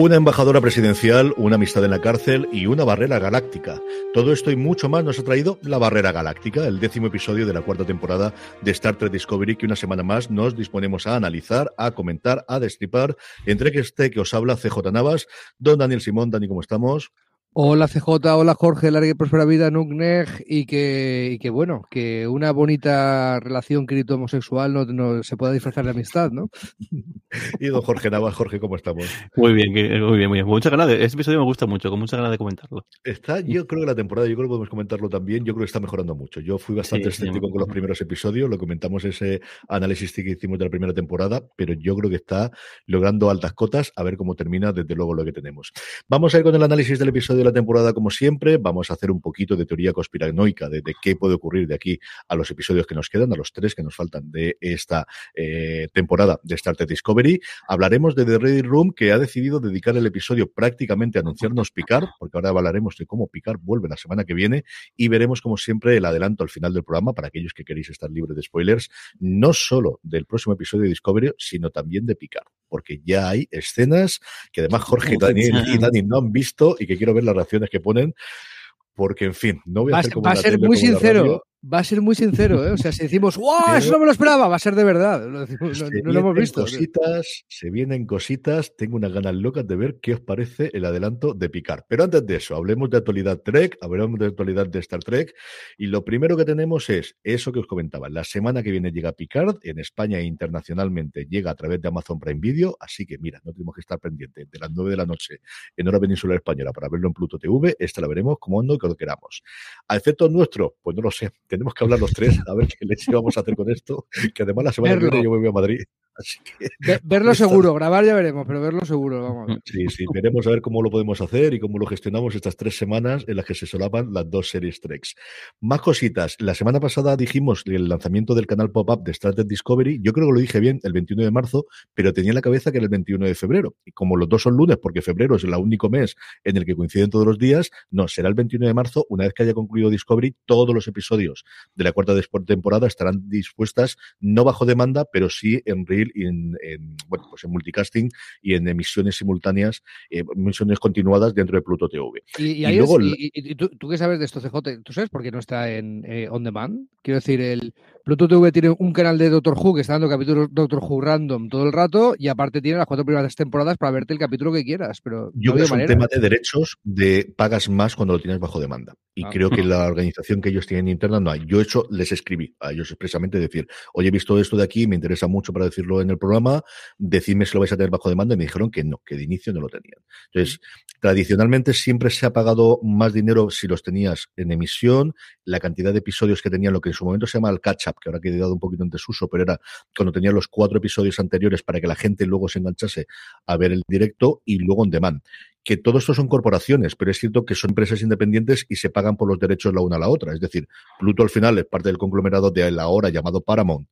Una embajadora presidencial, una amistad en la cárcel y una barrera galáctica. Todo esto y mucho más nos ha traído La Barrera Galáctica, el décimo episodio de la cuarta temporada de Star Trek Discovery, que una semana más nos disponemos a analizar, a comentar, a destripar. Entre que este que os habla CJ Navas, don Daniel Simón, Dani, ¿cómo estamos? Hola CJ, hola Jorge, larga y próspera vida, Nukneg, y que, y que bueno, que una bonita relación querido homosexual no, no, se pueda disfrazar de amistad, ¿no? y don Jorge Navas, Jorge, ¿cómo estamos? Muy bien, muy bien, muy bien. Muchas ganas de, este episodio me gusta mucho, con muchas ganas de comentarlo. Está, yo creo que la temporada, yo creo que podemos comentarlo también, yo creo que está mejorando mucho. Yo fui bastante sí, escéptico sí, con los primeros episodios, lo comentamos ese análisis que hicimos de la primera temporada, pero yo creo que está logrando altas cotas, a ver cómo termina desde luego lo que tenemos. Vamos a ir con el análisis del episodio de la temporada como siempre. Vamos a hacer un poquito de teoría conspiranoica de, de, qué puede ocurrir de aquí a los episodios que nos quedan, a los tres que nos faltan de esta eh, temporada de Star Trek Discovery. Hablaremos de The Ready Room, que ha decidido dedicar el episodio prácticamente a anunciarnos Picard, porque ahora hablaremos de cómo Picard vuelve la semana que viene y veremos, como siempre, el adelanto al final del programa para aquellos que queréis estar libres de spoilers, no solo del próximo episodio de Discovery, sino también de Picard, porque ya hay escenas que además Jorge, Daniel y Dani no han visto y que quiero ver las reacciones que ponen, porque en fin, no voy a va, hacer como va a ser muy sincero. Va a ser muy sincero, ¿eh? O sea, si decimos, ¡wow! Eso no me lo esperaba, va a ser de verdad. Lo no, no, lo hemos visto. Cositas, se vienen cositas. Tengo unas ganas locas de ver qué os parece el adelanto de Picard. Pero antes de eso, hablemos de actualidad Trek, hablemos de actualidad de Star Trek. Y lo primero que tenemos es eso que os comentaba. La semana que viene llega Picard, en España e internacionalmente llega a través de Amazon Prime Video. Así que mira, no tenemos que estar pendientes de las 9 de la noche en hora peninsular española para verlo en Pluto TV. Esta la veremos como ando y cuando queramos. A efectos nuestros, pues no lo sé tenemos que hablar los tres a ver qué les vamos a hacer con esto. Que además la semana que viene yo me voy a Madrid. Así que, Ver, verlo seguro, grabar ya veremos, pero verlo seguro, vamos. Sí, sí, veremos a ver cómo lo podemos hacer y cómo lo gestionamos estas tres semanas en las que se solapan las dos series Treks. Más cositas. La semana pasada dijimos el lanzamiento del canal pop-up de Star Trek Discovery. Yo creo que lo dije bien el 21 de marzo, pero tenía en la cabeza que era el 21 de febrero. Y como los dos son lunes, porque febrero es el único mes en el que coinciden todos los días, no, será el 21 de marzo, una vez que haya concluido Discovery, todos los episodios de la cuarta temporada estarán dispuestas, no bajo demanda, pero sí en reel y en, en bueno, pues en multicasting y en emisiones simultáneas, eh, emisiones continuadas dentro de Pluto TV. Y, y, y luego, es, y, y tú, tú, qué sabes de esto, CJ, ¿tú sabes por qué no está en eh, on demand? Quiero decir, el Pluto TV tiene un canal de Doctor Who que está dando capítulos Doctor Who random todo el rato y aparte tiene las cuatro primeras temporadas para verte el capítulo que quieras. Pero yo no creo que es un tema de derechos de pagas más cuando lo tienes bajo demanda. Y ah, creo que la organización que ellos tienen interna no hay. Yo hecho les escribí a ellos expresamente decir, oye, he visto esto de aquí, me interesa mucho para decirlo en el programa, decidme si lo vais a tener bajo demanda y me dijeron que no, que de inicio no lo tenían. Entonces, tradicionalmente siempre se ha pagado más dinero si los tenías en emisión, la cantidad de episodios que tenían, lo que en su momento se llama el catch-up, que ahora ha quedado un poquito en desuso, pero era cuando tenían los cuatro episodios anteriores para que la gente luego se enganchase a ver el directo y luego en demand que todo esto son corporaciones, pero es cierto que son empresas independientes y se pagan por los derechos la una a la otra. Es decir, Pluto al final es parte del conglomerado de la hora llamado Paramount,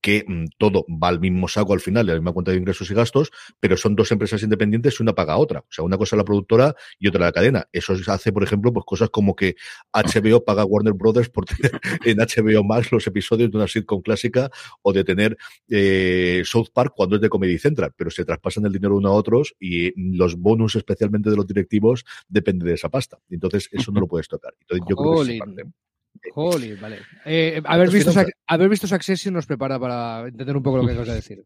que mmm, todo va al mismo saco al final, a la misma cuenta de ingresos y gastos, pero son dos empresas independientes y una paga a otra. O sea, una cosa es la productora y otra la cadena. Eso se hace, por ejemplo, pues cosas como que HBO paga a Warner Brothers por tener en HBO Max los episodios de una sitcom clásica o de tener eh, South Park cuando es de Comedy Central, pero se traspasan el dinero uno a otros y los bonus, especialmente de los directivos, depende de esa pasta. Entonces, eso no lo puedes tocar. Entonces, yo creo que es parte. Holy, vale. Eh, haber, visto, haber visto Succession nos prepara para entender un poco lo que acabas de decir.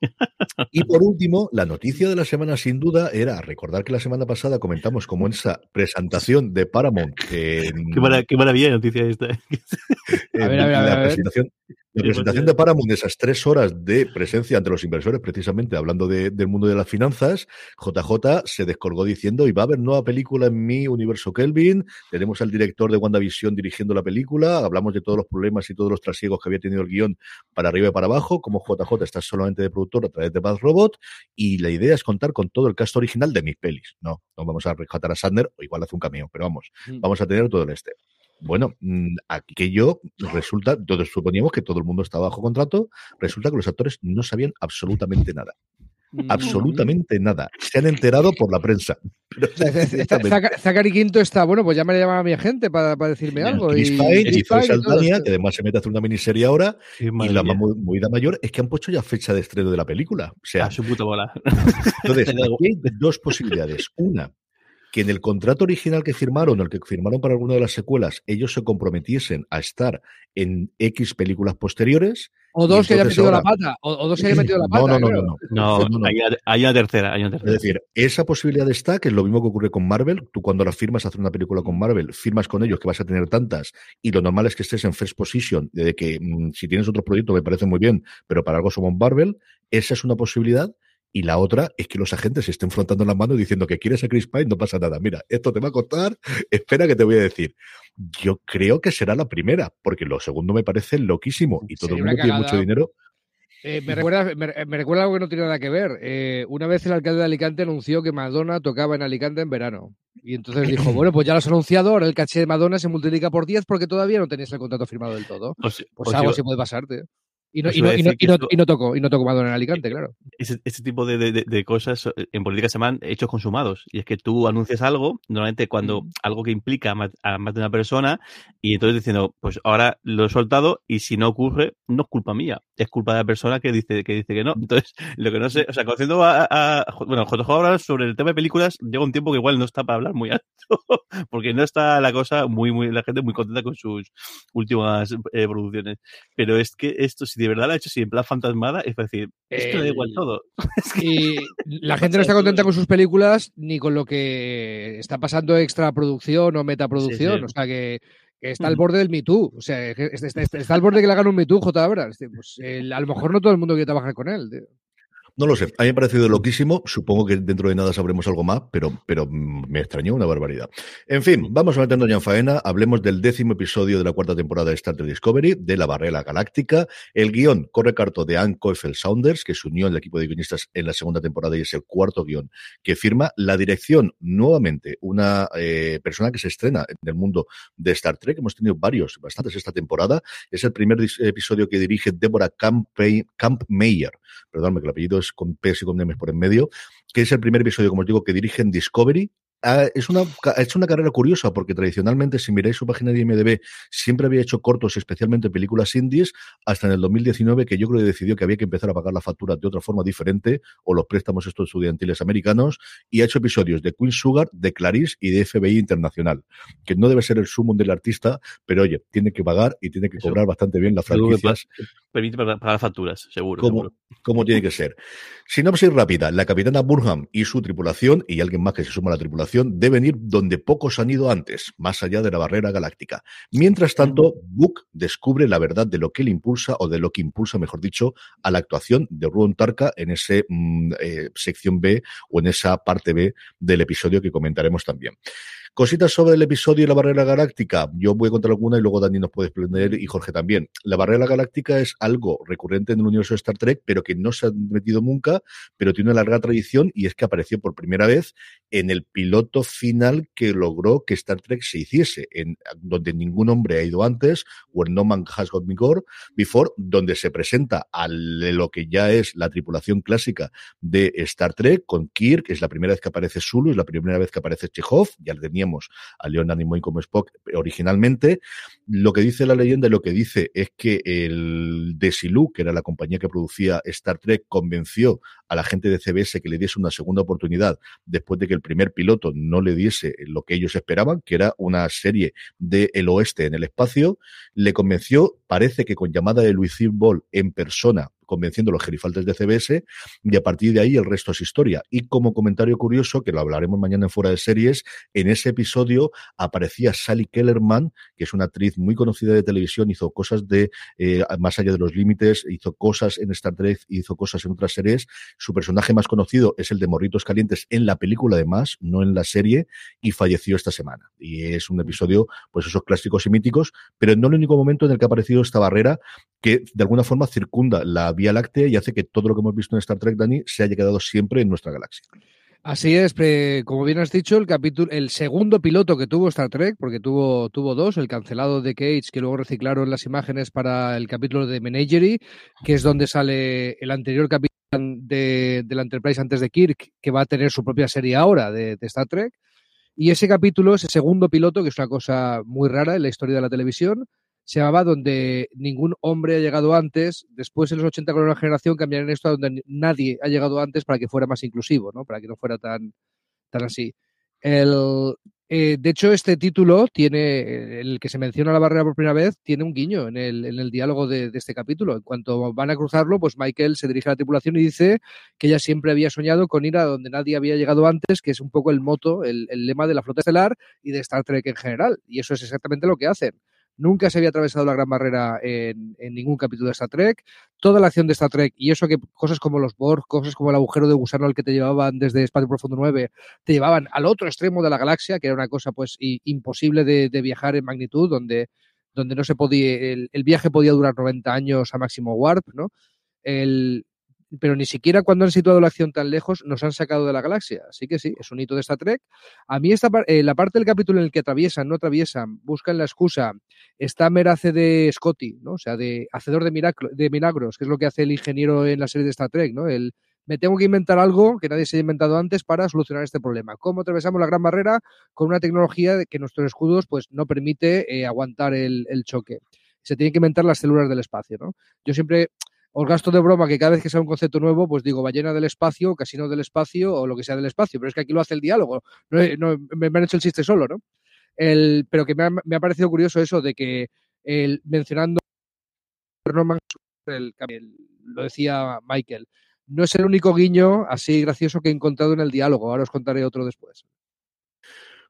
Y por último, la noticia de la semana sin duda era recordar que la semana pasada comentamos como esa presentación de Paramount. Eh, qué, marav qué, maravilla de noticia esta. a ver, a ver, a ver. La presentación, la presentación de Paramount esas tres horas de presencia ante los inversores, precisamente hablando de, del mundo de las finanzas, JJ se descolgó diciendo, y va a haber nueva película en mi universo Kelvin, tenemos al director de WandaVision dirigiendo la película, hablamos de todos los problemas y todos los trasiegos que había tenido el guion para arriba y para abajo, como JJ está solamente de productor a través de Bad Robot, y la idea es contar con todo el cast original de mis pelis. No, no vamos a rescatar a Sandner, o igual hace un cameo, pero vamos, mm. vamos a tener todo el este. Bueno, mm, aquello resulta, todos suponíamos que todo el mundo estaba bajo contrato, resulta que los actores no sabían absolutamente nada. Absolutamente nada. Se han enterado por la prensa, Zachary Quinto está, bueno, pues ya me llama a mi gente para, decirme algo. Chris y, Pine y Saldania, que además se mete a hacer una miniserie ahora. y la más movida mayor es que han puesto ya fecha de estreno de la película. O sea, a su puta bola. Entonces, aquí hay dos posibilidades. Una, que en el contrato original que firmaron, el que firmaron para alguna de las secuelas, ellos se comprometiesen a estar en X películas posteriores. O dos que hayan metido la pata. O, dos que hayan metido la pata. No, no, no. No, no, Hay, una tercera, hay, una tercera, Es decir, esa posibilidad está, que es lo mismo que ocurre con Marvel. Tú cuando la firmas a hacer una película con Marvel, firmas con ellos que vas a tener tantas. Y lo normal es que estés en first position, de que mm, si tienes otro proyecto me parece muy bien, pero para algo somos Marvel. Esa es una posibilidad y la otra es que los agentes se estén frontando las manos diciendo que quieres a Chris Pine, no pasa nada. Mira, esto te va a costar, espera que te voy a decir. Yo creo que será la primera, porque lo segundo me parece loquísimo y todo el mundo tiene mucho dinero. Eh, me, recuerda, me, recuerda algo que no tiene nada que ver. Eh, una vez el alcalde de Alicante anunció que Madonna tocaba en Alicante en verano. Y entonces dijo, bueno, pues ya lo has anunciado, ahora el caché de Madonna se multiplica por 10 porque todavía no tenías el contrato firmado del todo. Pues, pues algo sí puede pasarte. Y no, y, no, y, no, y, no, tocó, y no tocó Madonna en Alicante, claro. Ese, tipo de, de, de, cosas eh, en política se llaman hechos consumados. Y es que tú anuncias algo, normalmente cuando mm. algo que implica a más, de una persona, y entonces diciendo, pues ahora lo he soltado, y si no ocurre, no es culpa mía, es culpa de la persona que dice que, dice que no. Entonces, lo que no sé, o sea, conociendo a, a bueno, JJ ahora sobre el tema de películas, llega un tiempo que igual no está para hablar muy alto, porque no está la cosa muy, muy, la gente muy contenta con sus últimas eh, producciones. Pero es que esto, si de verdad lo ha hecho así en plan fantasmada, es decir, esto da igual todo. y la gente no está contenta con sus películas ni con lo que está pasando extra producción o metaproducción. O sea que, está al borde del Me Too. O sea, está, al borde de que le hagan un Me Too, J. Abrams. Pues, a lo mejor no todo el mundo quiere trabajar con él. No lo sé, a mí me ha parecido loquísimo. Supongo que dentro de nada sabremos algo más, pero, pero me extrañó una barbaridad. En fin, vamos a meternos ya en faena. Hablemos del décimo episodio de la cuarta temporada de Star Trek Discovery, de la barrera galáctica. El guion corre carto de Anne Coifel Saunders, que se unió al equipo de guionistas en la segunda temporada y es el cuarto guion que firma. La dirección, nuevamente, una eh, persona que se estrena en el mundo de Star Trek. Hemos tenido varios, bastantes esta temporada. Es el primer episodio que dirige Deborah Camp, Camp. Perdóname que el apellido con P's y con M's por en medio, que es el primer episodio, como os digo, que dirigen Discovery, Ah, es una, ha hecho una carrera curiosa porque tradicionalmente, si miráis su página de IMDB, siempre había hecho cortos, especialmente películas indies, hasta en el 2019 que yo creo que decidió que había que empezar a pagar la factura de otra forma diferente o los préstamos estos estudiantiles americanos y ha hecho episodios de Queen Sugar, de Clarice y de FBI Internacional, que no debe ser el sumo del artista, pero oye, tiene que pagar y tiene que cobrar bastante bien las franquicias. Permite pagar facturas, seguro. Como, como tiene que ser. Sinopsis rápida. La capitana Burham y su tripulación, y alguien más que se suma a la tripulación, deben ir donde pocos han ido antes, más allá de la barrera galáctica. Mientras tanto, Book descubre la verdad de lo que le impulsa, o de lo que impulsa, mejor dicho, a la actuación de Ruon Tarka en esa mm, eh, sección B o en esa parte B del episodio que comentaremos también. Cositas sobre el episodio y la barrera galáctica. Yo voy a contar alguna y luego Dani nos puede explicar y Jorge también. La barrera galáctica es algo recurrente en el universo de Star Trek, pero que no se ha metido nunca, pero tiene una larga tradición y es que apareció por primera vez en el piloto final que logró que Star Trek se hiciese, en donde ningún hombre ha ido antes, Where No Man Has Got Before, donde se presenta a lo que ya es la tripulación clásica de Star Trek, con Kirk, es la primera vez que aparece Zulu, es la primera vez que aparece Chekhov, ya tenía a Leonard Nimoy como Spock originalmente. Lo que dice la leyenda y lo que dice es que el Desilu, que era la compañía que producía Star Trek, convenció a la gente de CBS que le diese una segunda oportunidad después de que el primer piloto no le diese lo que ellos esperaban, que era una serie del el oeste en el espacio. Le convenció, parece que con llamada de Louis Ball en persona, convenciendo a los gerifaltes de CBS y a partir de ahí el resto es historia. Y como comentario curioso, que lo hablaremos mañana en Fuera de Series, en ese episodio aparecía Sally Kellerman, que es una actriz muy conocida de televisión, hizo cosas de eh, Más allá de los límites, hizo cosas en Star Trek, hizo cosas en otras series. Su personaje más conocido es el de Morritos Calientes en la película además, no en la serie, y falleció esta semana. Y es un episodio, pues esos clásicos y míticos, pero no el único momento en el que ha aparecido esta barrera que de alguna forma circunda la Vía Láctea y hace que todo lo que hemos visto en Star Trek, Dani, se haya quedado siempre en nuestra galaxia. Así es, como bien has dicho, el capítulo, el segundo piloto que tuvo Star Trek, porque tuvo, tuvo dos, el cancelado de Cage, que luego reciclaron las imágenes para el capítulo de Menagerie, que es donde sale el anterior capítulo de, la Enterprise antes de Kirk, que va a tener su propia serie ahora de, de Star Trek. Y ese capítulo, ese segundo piloto, que es una cosa muy rara en la historia de la televisión, se llamaba Donde ningún hombre ha llegado antes. Después, en los 80, con una generación, cambiaron esto a donde nadie ha llegado antes para que fuera más inclusivo, ¿no? Para que no fuera tan, tan así. El, eh, de hecho, este título tiene, el que se menciona la barrera por primera vez, tiene un guiño en el, en el diálogo de, este capítulo. En cuanto van a cruzarlo, pues Michael se dirige a la tripulación y dice que ella siempre había soñado con ir a donde nadie había llegado antes, que es un poco el moto, el lema de la flota estelar y de Star Trek en general. Y eso es exactamente lo que hacen. Nunca se había atravesado la gran barrera en, en, ningún capítulo de Star Trek. Toda la acción de Star Trek, y eso que cosas como los Borg, cosas como el agujero de gusano al que te llevaban desde Espacio Profundo 9, te llevaban al otro extremo de la galaxia, que era una cosa pues imposible de, de viajar en magnitud, donde, donde no se podía, el, el, viaje podía durar 90 años a máximo warp, ¿no? El, pero ni siquiera cuando han situado la acción tan lejos nos han sacado de la galaxia. Así que sí, es un hito de Star Trek. A mí esta, eh, la parte del capítulo en el que atraviesan, no atraviesan, buscan la excusa, está Merace de Scotty, ¿no? O sea, de hacedor de, milagro, de milagros, que es lo que hace el ingeniero en la serie de Star Trek, ¿no? El, me tengo que inventar algo que nadie se haya inventado antes para solucionar este problema. ¿Cómo atravesamos la gran barrera con una tecnología que nuestros escudos pues, no permite eh, aguantar el, el, choque? Se tienen que inventar las células del espacio. ¿no? Yo siempre os gasto de broma que cada vez que sale un concepto nuevo, pues digo ballena del espacio, casino del espacio o lo que sea del espacio, pero es que aquí lo hace el diálogo, no, no me, han hecho el chiste solo, ¿no? El, pero que me ha, me ha, parecido curioso eso de que el, mencionando el, lo decía Michael, no es el único guiño así gracioso que he encontrado en el diálogo, ahora os contaré otro después.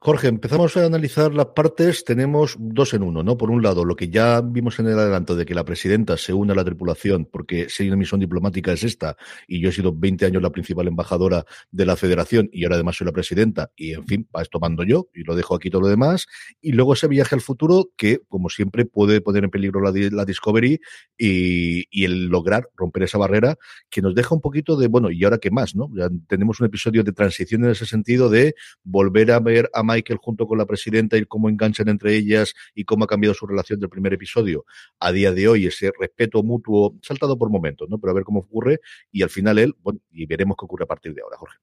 Jorge, empezamos a analizar las partes. Tenemos dos en uno, ¿no? Por un lado, lo que ya vimos en el adelanto de que la presidenta se une a la tripulación, porque si una misión diplomática es esta, y yo he sido 20 años la principal embajadora de la federación, y ahora además soy la presidenta, y en fin, va esto mando yo, y lo dejo aquí todo lo demás. Y luego ese viaje al futuro, que como siempre puede poner en peligro la, Discovery y, y, el lograr romper esa barrera, que nos deja un poquito de, bueno, ¿y ahora qué más, no? Ya tenemos un episodio de transición en ese sentido de volver a ver a Michael junto con la presidenta y cómo enganchan entre ellas y cómo ha cambiado su relación del primer episodio a día de hoy, ese respeto mutuo saltado por momentos, ¿no? Pero a ver cómo ocurre y al final él, bueno, y veremos qué ocurre a partir de ahora, Jorge.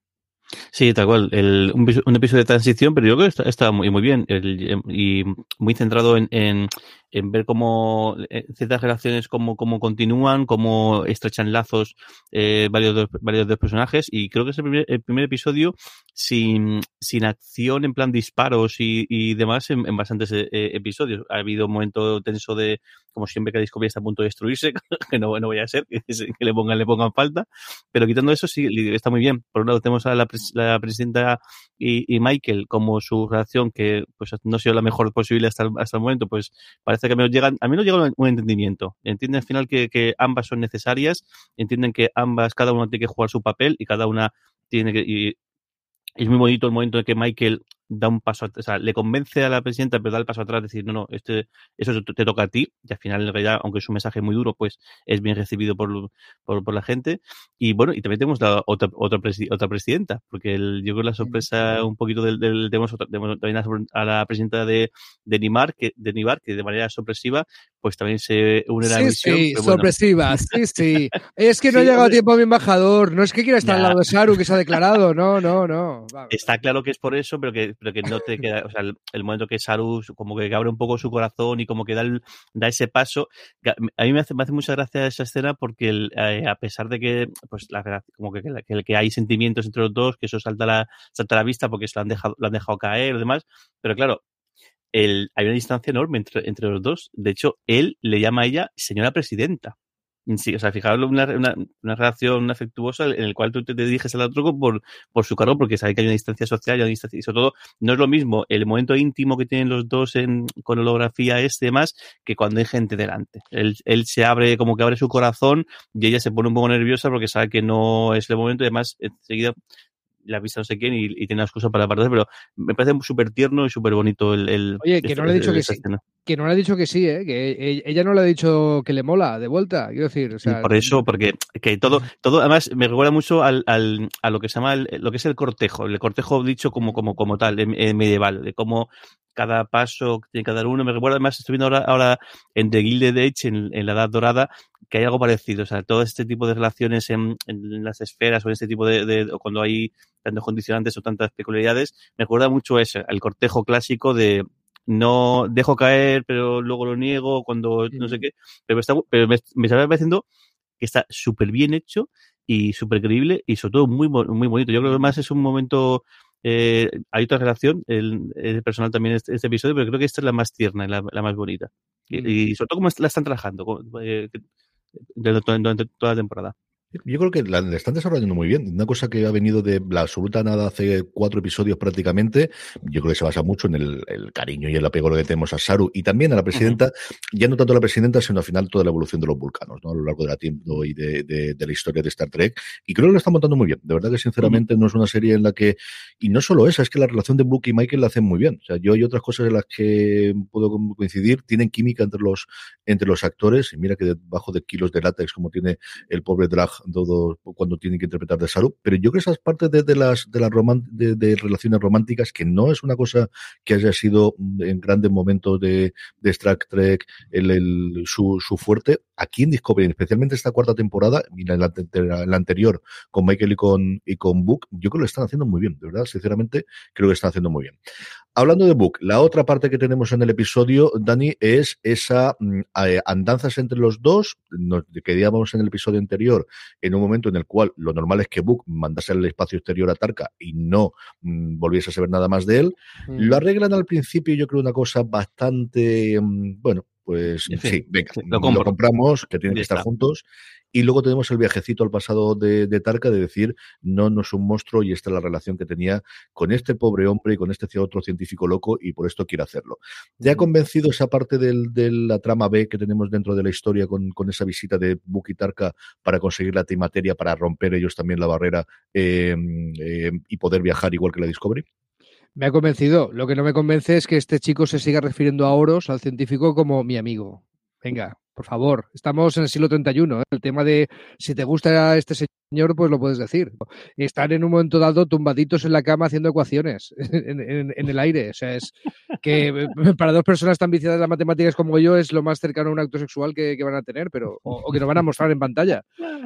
Sí, tal cual. El, un, episodio de transición, pero yo creo que está, muy, muy bien y muy centrado en, en, en ver cómo eh, ciertas relaciones, cómo, cómo continúan, cómo estrechan lazos eh, varios, varios de los personajes. Y creo que es el primer, el primer episodio sin, sin acción en plan disparos y, y demás en, en bastantes eh, episodios. Ha habido un momento tenso de, como siempre, que Discovery está a punto de destruirse, que no, no vaya a ser, que, que le pongan, le pongan falta. Pero quitando eso, sí, está muy bien. Por un lado, tenemos a la, la presidenta y, y, Michael como su relación, que pues no ha sido la mejor posible hasta hasta el momento, pues parece que a menos llegan, a menos llega un entendimiento. Entienden al final que, que, ambas son necesarias, entienden que ambas, cada una tiene que jugar su papel y cada una tiene que, y es muy bonito el momento en que Michael da un paso, o sea, le convence a la presidenta, pero da el paso atrás, decir, no, no, este, eso te toca a ti, y al final, en realidad, aunque es un mensaje muy duro, pues es bien recibido por, por, por la gente. Y bueno, y también tenemos la otra, otra, presi otra presidenta, porque el, yo creo que la sorpresa un poquito del, del tenemos, tenemos también a la presidenta de, de Nimar, que, de Nibar, que de manera sorpresiva, pues también se une a la sí, misión. Sí, bueno. sorpresiva, sí, sí. Es que no sí, ha llegado a tiempo mi embajador, no es que quiera estar ya. al lado de Saru, que se ha declarado, no, no, no. Va, Está claro que es por eso, pero que, pero que no te queda, o sea, el, el, momento que Saru como que abre un poco su corazón y como que da, el, da ese paso. A mí me hace, me hace mucha gracia esa escena porque el, eh, a pesar de que, pues, la, como que, que, que, hay sentimientos entre los dos, que eso salta a la, salta a la vista porque se lo han dejado, lo han dejado caer y demás, pero claro, el, hay una distancia enorme entre, entre los dos. De hecho, él le llama a ella señora presidenta. Sí, o sea, fijaros una, una, una, relación afectuosa en el cual tú te, diriges al otro por, por su cargo, porque sabes que hay una distancia social y una distancia, y sobre todo, no es lo mismo el momento íntimo que tienen los dos en, con holografía este demás que cuando hay gente delante. Él, él se abre, como que abre su corazón y ella se pone un poco nerviosa porque sabe que no es el momento y además enseguida la vista no sé quién y, y tiene excusa para aparecer, pero me parece súper tierno y súper bonito el, el, Oye, que no le he dicho que sí. Escena. Que no le ha dicho que sí, ¿eh? que ella no le ha dicho que le mola de vuelta, quiero decir. O sea, por eso, porque que todo, todo además me recuerda mucho al, al, a lo que se llama el, lo que es el cortejo, el cortejo dicho como, como, como tal, en medieval, de cómo cada paso que tiene que dar uno. Me recuerda, además, estoy viendo ahora, ahora en The Gilded Age, en, en, la Edad Dorada, que hay algo parecido. O sea, todo este tipo de relaciones en, en las esferas o en este tipo de, de, o cuando hay tantos condicionantes o tantas peculiaridades, me recuerda mucho eso, el cortejo clásico de, no dejo caer, pero luego lo niego cuando no sé qué. Pero, está, pero me, me está pareciendo que está súper bien hecho y súper creíble y sobre todo muy, muy bonito. Yo creo que además es un momento... Eh, hay otra relación, el, el personal también este, este, episodio, pero creo que esta es la más tierna, la, la más bonita. Y, mm. y, sobre todo cómo la están trabajando eh, durante, durante toda la temporada. Yo creo que la, la, están desarrollando muy bien. Una cosa que ha venido de la absoluta nada hace cuatro episodios prácticamente, yo creo que se basa mucho en el, el cariño y el apego que tenemos a Saru y también a la presidenta, uh -huh. ya no tanto a la presidenta, sino al final toda la evolución de los vulcanos, ¿no? A lo largo de la tiempo y de, de, de, la historia de Star Trek. Y creo que lo está montando muy bien. De verdad que sinceramente uh -huh. no es una serie en la que, y no solo esa, es que la relación de Book y Michael la hacen muy bien. O sea, yo hay otras cosas en las que puedo coincidir, tienen química entre los, entre los actores, y mira que debajo de kilos de látex como tiene el pobre Drag todo cuando tienen que interpretar de Saru, pero yo creo que esas partes de, de las de las roman de, de, relaciones románticas que no es una cosa que haya sido en grandes momentos de, de Star Trek el, el, su, su, fuerte aquí en Discovery, especialmente esta cuarta temporada y la, la, anterior con Michael y con y con Book, yo creo que lo están haciendo muy bien, de verdad, sinceramente creo que están haciendo muy bien. Hablando de Book, la otra parte que tenemos en el episodio, Dani, es esa eh, andanzas entre los dos, nos quedábamos en el episodio anterior en un momento en el cual lo normal es que Book mandase al espacio exterior a Tarka y no mmm, volviese a saber nada más de él. Mm. Lo arreglan al principio, yo creo, una cosa bastante, mmm, bueno, pues sí, sí venga, lo, lo, compramos, que tienen que estar juntos. Y luego tenemos el viajecito al pasado de, de, Tarka de decir, no, no es un monstruo y esta es la relación que tenía con este pobre hombre y con este otro científico loco y por esto quiere hacerlo. ¿Ya ha convencido esa parte del, de la trama B que tenemos dentro de la historia con, con esa visita de y Tarka para conseguir la antimateria, para romper ellos también la barrera eh, eh, y poder viajar igual que la Discovery? Me ha convencido. Lo que no me convence es que este chico se siga refiriendo a Oros, al científico, como mi amigo. Venga, por favor, estamos en el siglo 31. ¿eh? El tema de si te gusta este señor, pues lo puedes decir. Están en un momento dado tumbaditos en la cama haciendo ecuaciones en, en, en el aire. O sea, es que para dos personas tan viciadas de las matemáticas como yo es lo más cercano a un acto sexual que, que van a tener, pero o, o, que nos van a mostrar en pantalla.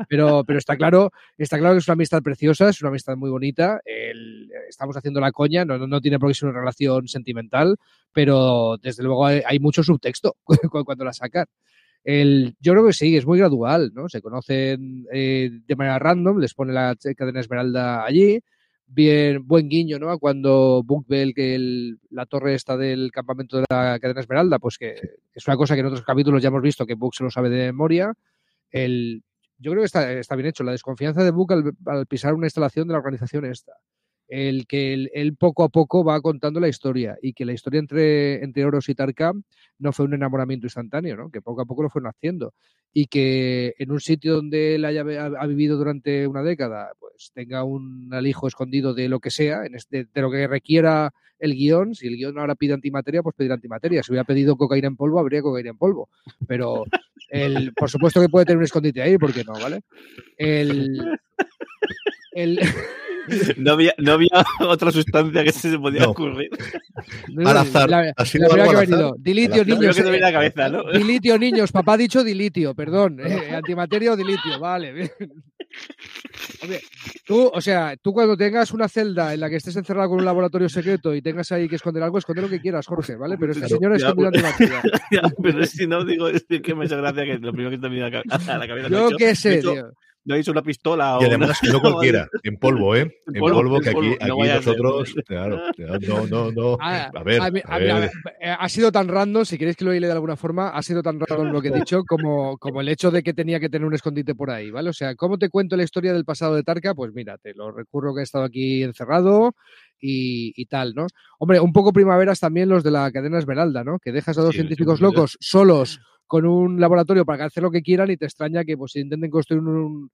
Pero, pero está claro, está claro que es una amistad preciosa, es una amistad muy bonita. El, estamos haciendo la coña, no, no tiene por qué ser una relación sentimental, pero desde luego hay, hay mucho subtexto cuando la sacan. El, yo creo que sí, es muy gradual, ¿no? Se conocen eh, de manera random, les pone la cadena esmeralda allí, bien, buen guiño, ¿no? Cuando Book ve que el, la torre está del campamento de la cadena esmeralda, pues que es una cosa que en otros capítulos ya hemos visto que Book se lo sabe de memoria. El, yo creo que está, está bien hecho. La desconfianza de Book al, al pisar una instalación de la organización esta el que él, poco a poco va contando la historia y que la historia entre, entre Oros y Tarka no fue un enamoramiento instantáneo, ¿no? que poco a poco lo fueron haciendo y que en un sitio donde él haya ha vivido durante una década, pues tenga un alijo escondido de lo que sea, en este, de lo que requiera el guion. Si el guion ahora pide antimateria, pues pedirá antimateria. Si hubiera pedido cocaína en polvo, habría cocaína en polvo. Pero el, por supuesto que puede tener un escondite ahí, ¿por qué no? ¿Vale? El, el no, había, no había otra sustancia que se podía no. ocurrir. Al azar. La, Así la primera que ha venido. Dilitio, niños. Que la cabeza, ¿no? Dilitio, niños. Papá ha dicho dilitio, perdón. Eh, antimateria o dilitio, vale. Bien. Hombre, tú, o sea, tú cuando tengas una celda en la que estés encerrado con un laboratorio secreto y tengas ahí que esconder algo, esconde lo que quieras, Jorge, ¿vale? Pero este señor es escondido antimateria. pero si no, digo, es que me hace gracia que lo primero que te viene a la cabeza. Yo qué sé, tío no hizo una pistola. O y además, no, no cualquiera, en polvo, ¿eh? En polvo, polvo que aquí, aquí no nosotros, claro, no, no, no. A, a, ver, a, ver. a, ver. Ha sido tan random, si queréis que lo hile de alguna forma, ha sido tan random lo que he dicho como, como el hecho de que tenía que tener un escondite por ahí, ¿vale? O sea, ¿cómo te cuento la historia del pasado de Tarka? Pues mira, te lo recurro que he estado aquí encerrado, y, y, tal, ¿no? Hombre, un poco primaveras también los de la cadena Esmeralda, ¿no? Que dejas a dos sí, científicos locos solos con un laboratorio para hacer lo que quieran y te extraña que pues intenten construir un,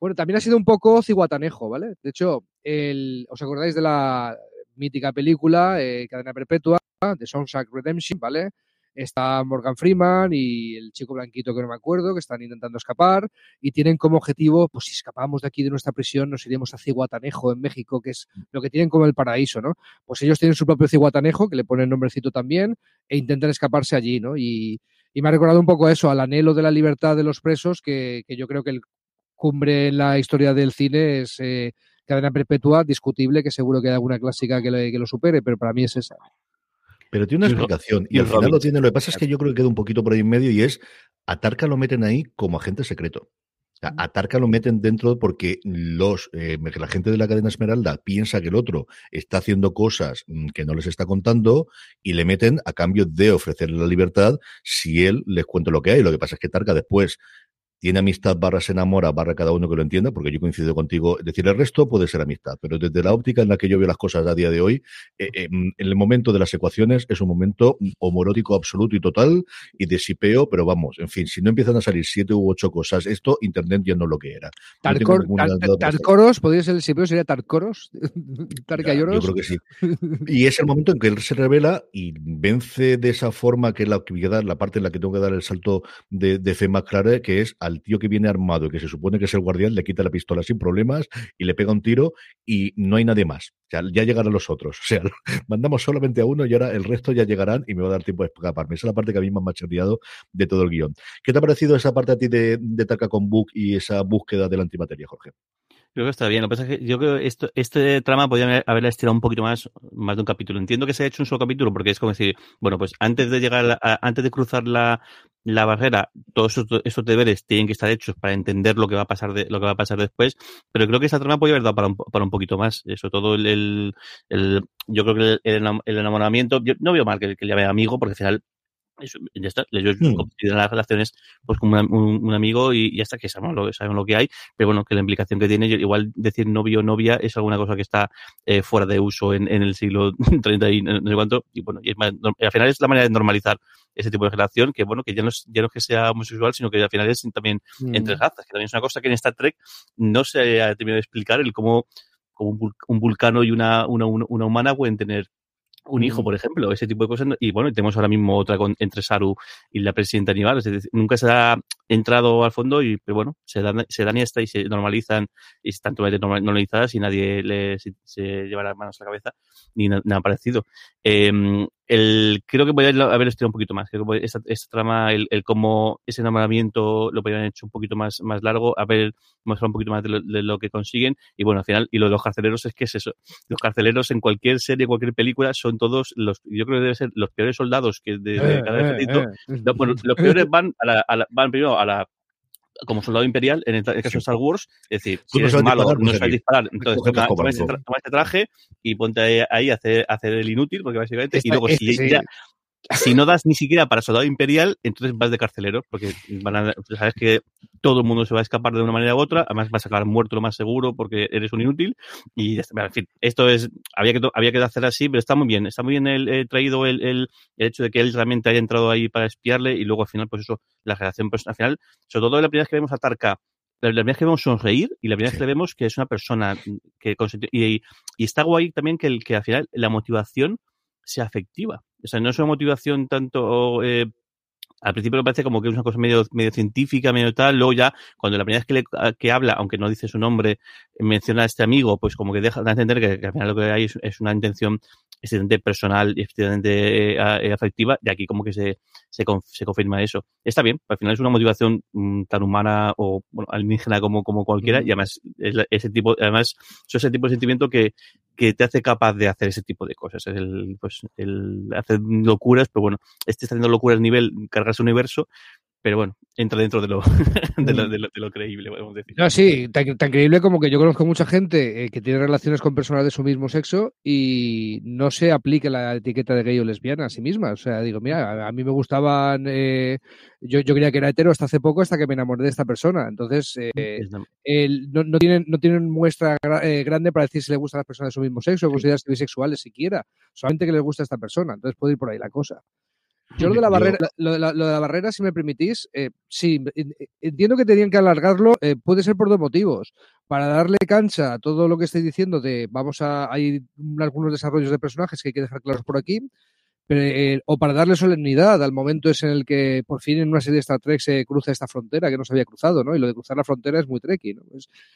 bueno, también ha sido un poco ciguatanejo, ¿vale? De hecho, el, ¿os acordáis de la mítica película eh, Cadena Perpetua de Soundtrack Redemption, ¿vale? está Morgan Freeman y el chico blanquito que no me acuerdo, que están intentando escapar y tienen como objetivo, pues si escapamos de aquí de nuestra prisión, nos iremos a Ciguatanejo en México, que es lo que tienen como el paraíso, ¿no? Pues ellos tienen su propio Ciguatanejo, que le ponen nombrecito también, e intentan escaparse allí, ¿no? Y, me ha recordado un poco eso, al anhelo de la libertad de los presos, que, yo creo que el cumbre en la historia del cine es eh, Cadena Perpetua, discutible, que seguro que hay alguna clásica que, que lo supere, pero para mí es esa. Pero tiene una explicación. Y, al final lo tiene. Lo que pasa es que yo creo que queda un poquito por ahí en medio y es a Tarka lo meten ahí como agente secreto. A Tarka lo meten dentro porque los eh, la gente de la cadena Esmeralda piensa que el otro está haciendo cosas mm, que no les está contando y le meten a cambio de ofrecerle la libertad si él les cuenta lo que hay. Lo que pasa es que Tarka después tiene amistad barra se enamora barra cada uno que lo entienda, porque yo coincido contigo, decir el resto puede ser amistad, pero desde la óptica en la que yo veo las cosas a día de hoy, eh, eh, en el momento de las ecuaciones es un momento homorótico absoluto y total y de sipeo, pero vamos, en fin, si no empiezan a salir siete u ocho cosas, esto Internet ya no es lo que era. Tarcoros, podría ser el sipeo, sería Tarcoros, Yo creo que sí. Y es el momento en que él se revela y vence de esa forma que es la actividad, la parte en la que tengo que dar el salto de, de fe más clara, que es al tío que viene armado y que se supone que es el guardián, le quita la pistola sin problemas y le pega un tiro y no hay nadie más. O sea, ya llegarán los otros. O sea, mandamos solamente a uno y ahora el resto ya llegarán y me va a dar tiempo de escaparme. Esa es la parte que a mí me ha macheteado de todo el guion. ¿Qué te ha parecido esa parte a ti de, de Taka con Book y esa búsqueda de la antimateria, Jorge? Creo que está bien. Lo que pasa es que yo creo que esto, este trama podría haberla estirado un poquito más, más de un capítulo. Entiendo que se ha hecho un solo capítulo porque es como decir, bueno, pues antes de llegar, antes de cruzar la, la barrera, todos esos, deberes tienen que estar hechos para entender lo que va a pasar de, lo que va a pasar después. Pero creo que esa trama podría haber dado para un, para un poquito más. Sobre todo el, el, yo creo que el, enamoramiento, yo no veo mal que, que le llame amigo, porque al final eso, ya está, ellos mm. las relaciones pues como un, amigo y ya está, que sabemos lo, sabemos lo que hay, pero bueno, que la implicación que tiene, igual decir novio o novia es alguna cosa que está eh, fuera de uso en, en, el siglo 30 y no sé cuánto, y bueno, y es más, al final es la manera de normalizar ese tipo de relación, que bueno, que ya no es, ya no es que sea homosexual, sino que al final es también entre mm. razas, que también es una cosa que en Star Trek no se ha terminado de explicar el cómo, como un, vulcano y una, una, una humana pueden tener un hijo, por ejemplo, ese tipo de cosas. Y bueno, tenemos ahora mismo otra con, entre Saru y la presidenta Aníbal. Es decir, nunca se ha entrado al fondo, y, pero bueno, se dan, se dan y esta y se normalizan y están totalmente normalizadas y nadie le, se, lleva las manos a la cabeza ni nada parecido. Eh, el, creo que podría haber estirado un poquito más. Creo que esta, trama, el, el, cómo ese enamoramiento lo podrían haber hecho un poquito más, más largo, haber mostrado un poquito más de lo, que consiguen. Y bueno, al final, y lo de los carceleros es que es eso. Los carceleros en cualquier serie, cualquier película, son todos los, yo creo que deben ser los peores soldados que de, eh, cada eh, eh. Bueno, los peores van a la, a la, van primero a la como soldado imperial, en el, caso de Star Wars, es decir, si eres malo, no sabes disparar, entonces toma, este, este, traje y ponte ahí a hacer, hacer el inútil, porque básicamente, y luego si ya, si no das ni siquiera para soldado imperial, entonces vas de carcelero, porque van a, sabes que todo el mundo se va a escapar de una manera u otra, además vas a acabar muerto lo más seguro porque eres un inútil, y en fin, esto es, había que, había que hacer así, pero está muy bien, está muy bien el, eh, traído el, el, hecho de que él realmente haya entrado ahí para espiarle, y luego al final, pues eso, la relación, pues al final, sobre todo la primera vez que vemos a Tarka, la primera vez que vemos sonreír y la primera vez que vemos que es una persona que y, y está guay también que, el, que al final la motivación sea afectiva. O sea, no es una motivación tanto eh, al principio me parece como que es una cosa medio, medio científica, medio tal, luego ya, cuando la primera vez que, le, que habla, aunque no dice su nombre, menciona a este amigo, pues como que deja de entender que, al final lo que hay es, una intención excelente personal y excelente eh, eh, afectiva, y aquí como que se, se, se, confirma eso. Está bien, al final es una motivación mm, tan humana o bueno, alienígena como, como cualquiera, y además es ese tipo, además es ese tipo de sentimiento que, que te hace capaz de hacer ese tipo de cosas. El, pues, el hacer locuras, pero bueno, este está haciendo locuras nivel cargarse universo, pero bueno, entra dentro de lo, de lo, de lo, creíble, podemos decir. No, sí, tan, creíble como que yo conozco mucha gente eh, que tiene relaciones con personas de su mismo sexo y no se aplique la etiqueta de gay o lesbiana a sí misma. O sea, digo, mira, a, mí me gustaban, eh, yo, yo creía que era hetero hasta hace poco, hasta que me enamoré de esta persona. Entonces, eh, no, no, tienen, no tienen muestra grande para decir si le gustan las personas de su mismo sexo o considerarse bisexuales siquiera, solamente que les gusta a esta persona. Entonces puede ir por ahí la cosa. Yo lo de la barrera, lo, de la, barrera, si me permitís, eh, sí, entiendo que tenían que alargarlo, eh, puede ser por dos motivos. Para darle cancha a todo lo que estoy diciendo de vamos a, hay algunos desarrollos de personajes que hay que dejar claros por aquí, eh, o para darle solemnidad al momento es en el que por fin en una serie de Star Trek se cruza esta frontera que no se había cruzado, ¿no? Y lo de cruzar la frontera es muy tricky, ¿no?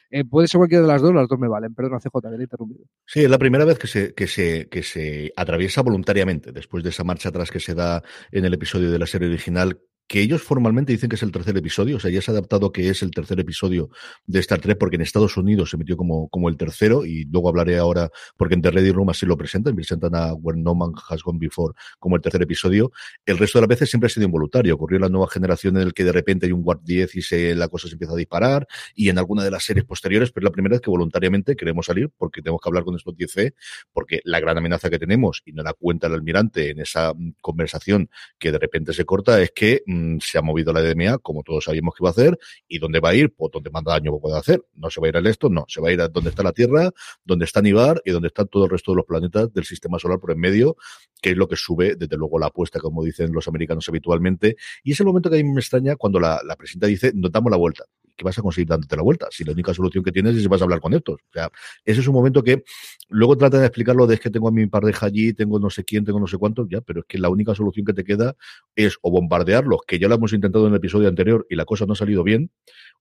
Eh, puede ser cualquiera de las dos, las dos me valen. Perdón, CJ, que he interrumpido. Sí, es la primera vez que se, que se, que se atraviesa voluntariamente después de esa marcha atrás que se da en el episodio de la serie original que ellos formalmente dicen que es el tercer episodio, o sea, ya se ha adaptado que es el tercer episodio de Star Trek, porque en Estados Unidos se metió como, como el tercero, y luego hablaré ahora, porque en The Ready Room así lo presentan, presentan a When No Man Has Gone Before como el tercer episodio. El resto de las veces siempre ha sido involuntario. Ocurrió la nueva generación en el que de repente hay un Guard 10 y se, la cosa se empieza a disparar, y en alguna de las series posteriores, pero es la primera vez que voluntariamente queremos salir, porque tenemos que hablar con estos 10 porque la gran amenaza que tenemos, y no la cuenta el almirante en esa mm, conversación que de repente se corta, es que mm, Mm, se ha movido la DMA, como todos sabíamos que iba a hacer, y dónde va a ir, pues donde más daño puede hacer. No se va a ir al esto, no, se va a ir a donde está la Tierra, donde está Nibar y donde están todo el resto de los planetas del sistema solar por en medio, que es lo que sube, desde luego, la apuesta, como dicen los americanos habitualmente. Y es el momento que a mí me extraña cuando la, la presidenta dice, nos damos la vuelta. ¿Qué vas a conseguir dándote la vuelta? Si la única solución que tienes es vas a hablar con estos. O sea, ese es un momento que luego trata de explicarlo de es que tengo a mi pareja allí, tengo no sé quién, tengo no sé cuánto, ya, pero es que la única solución que te queda es o bombardearlos, que ya lo hemos intentado en el episodio anterior y la cosa no ha salido bien,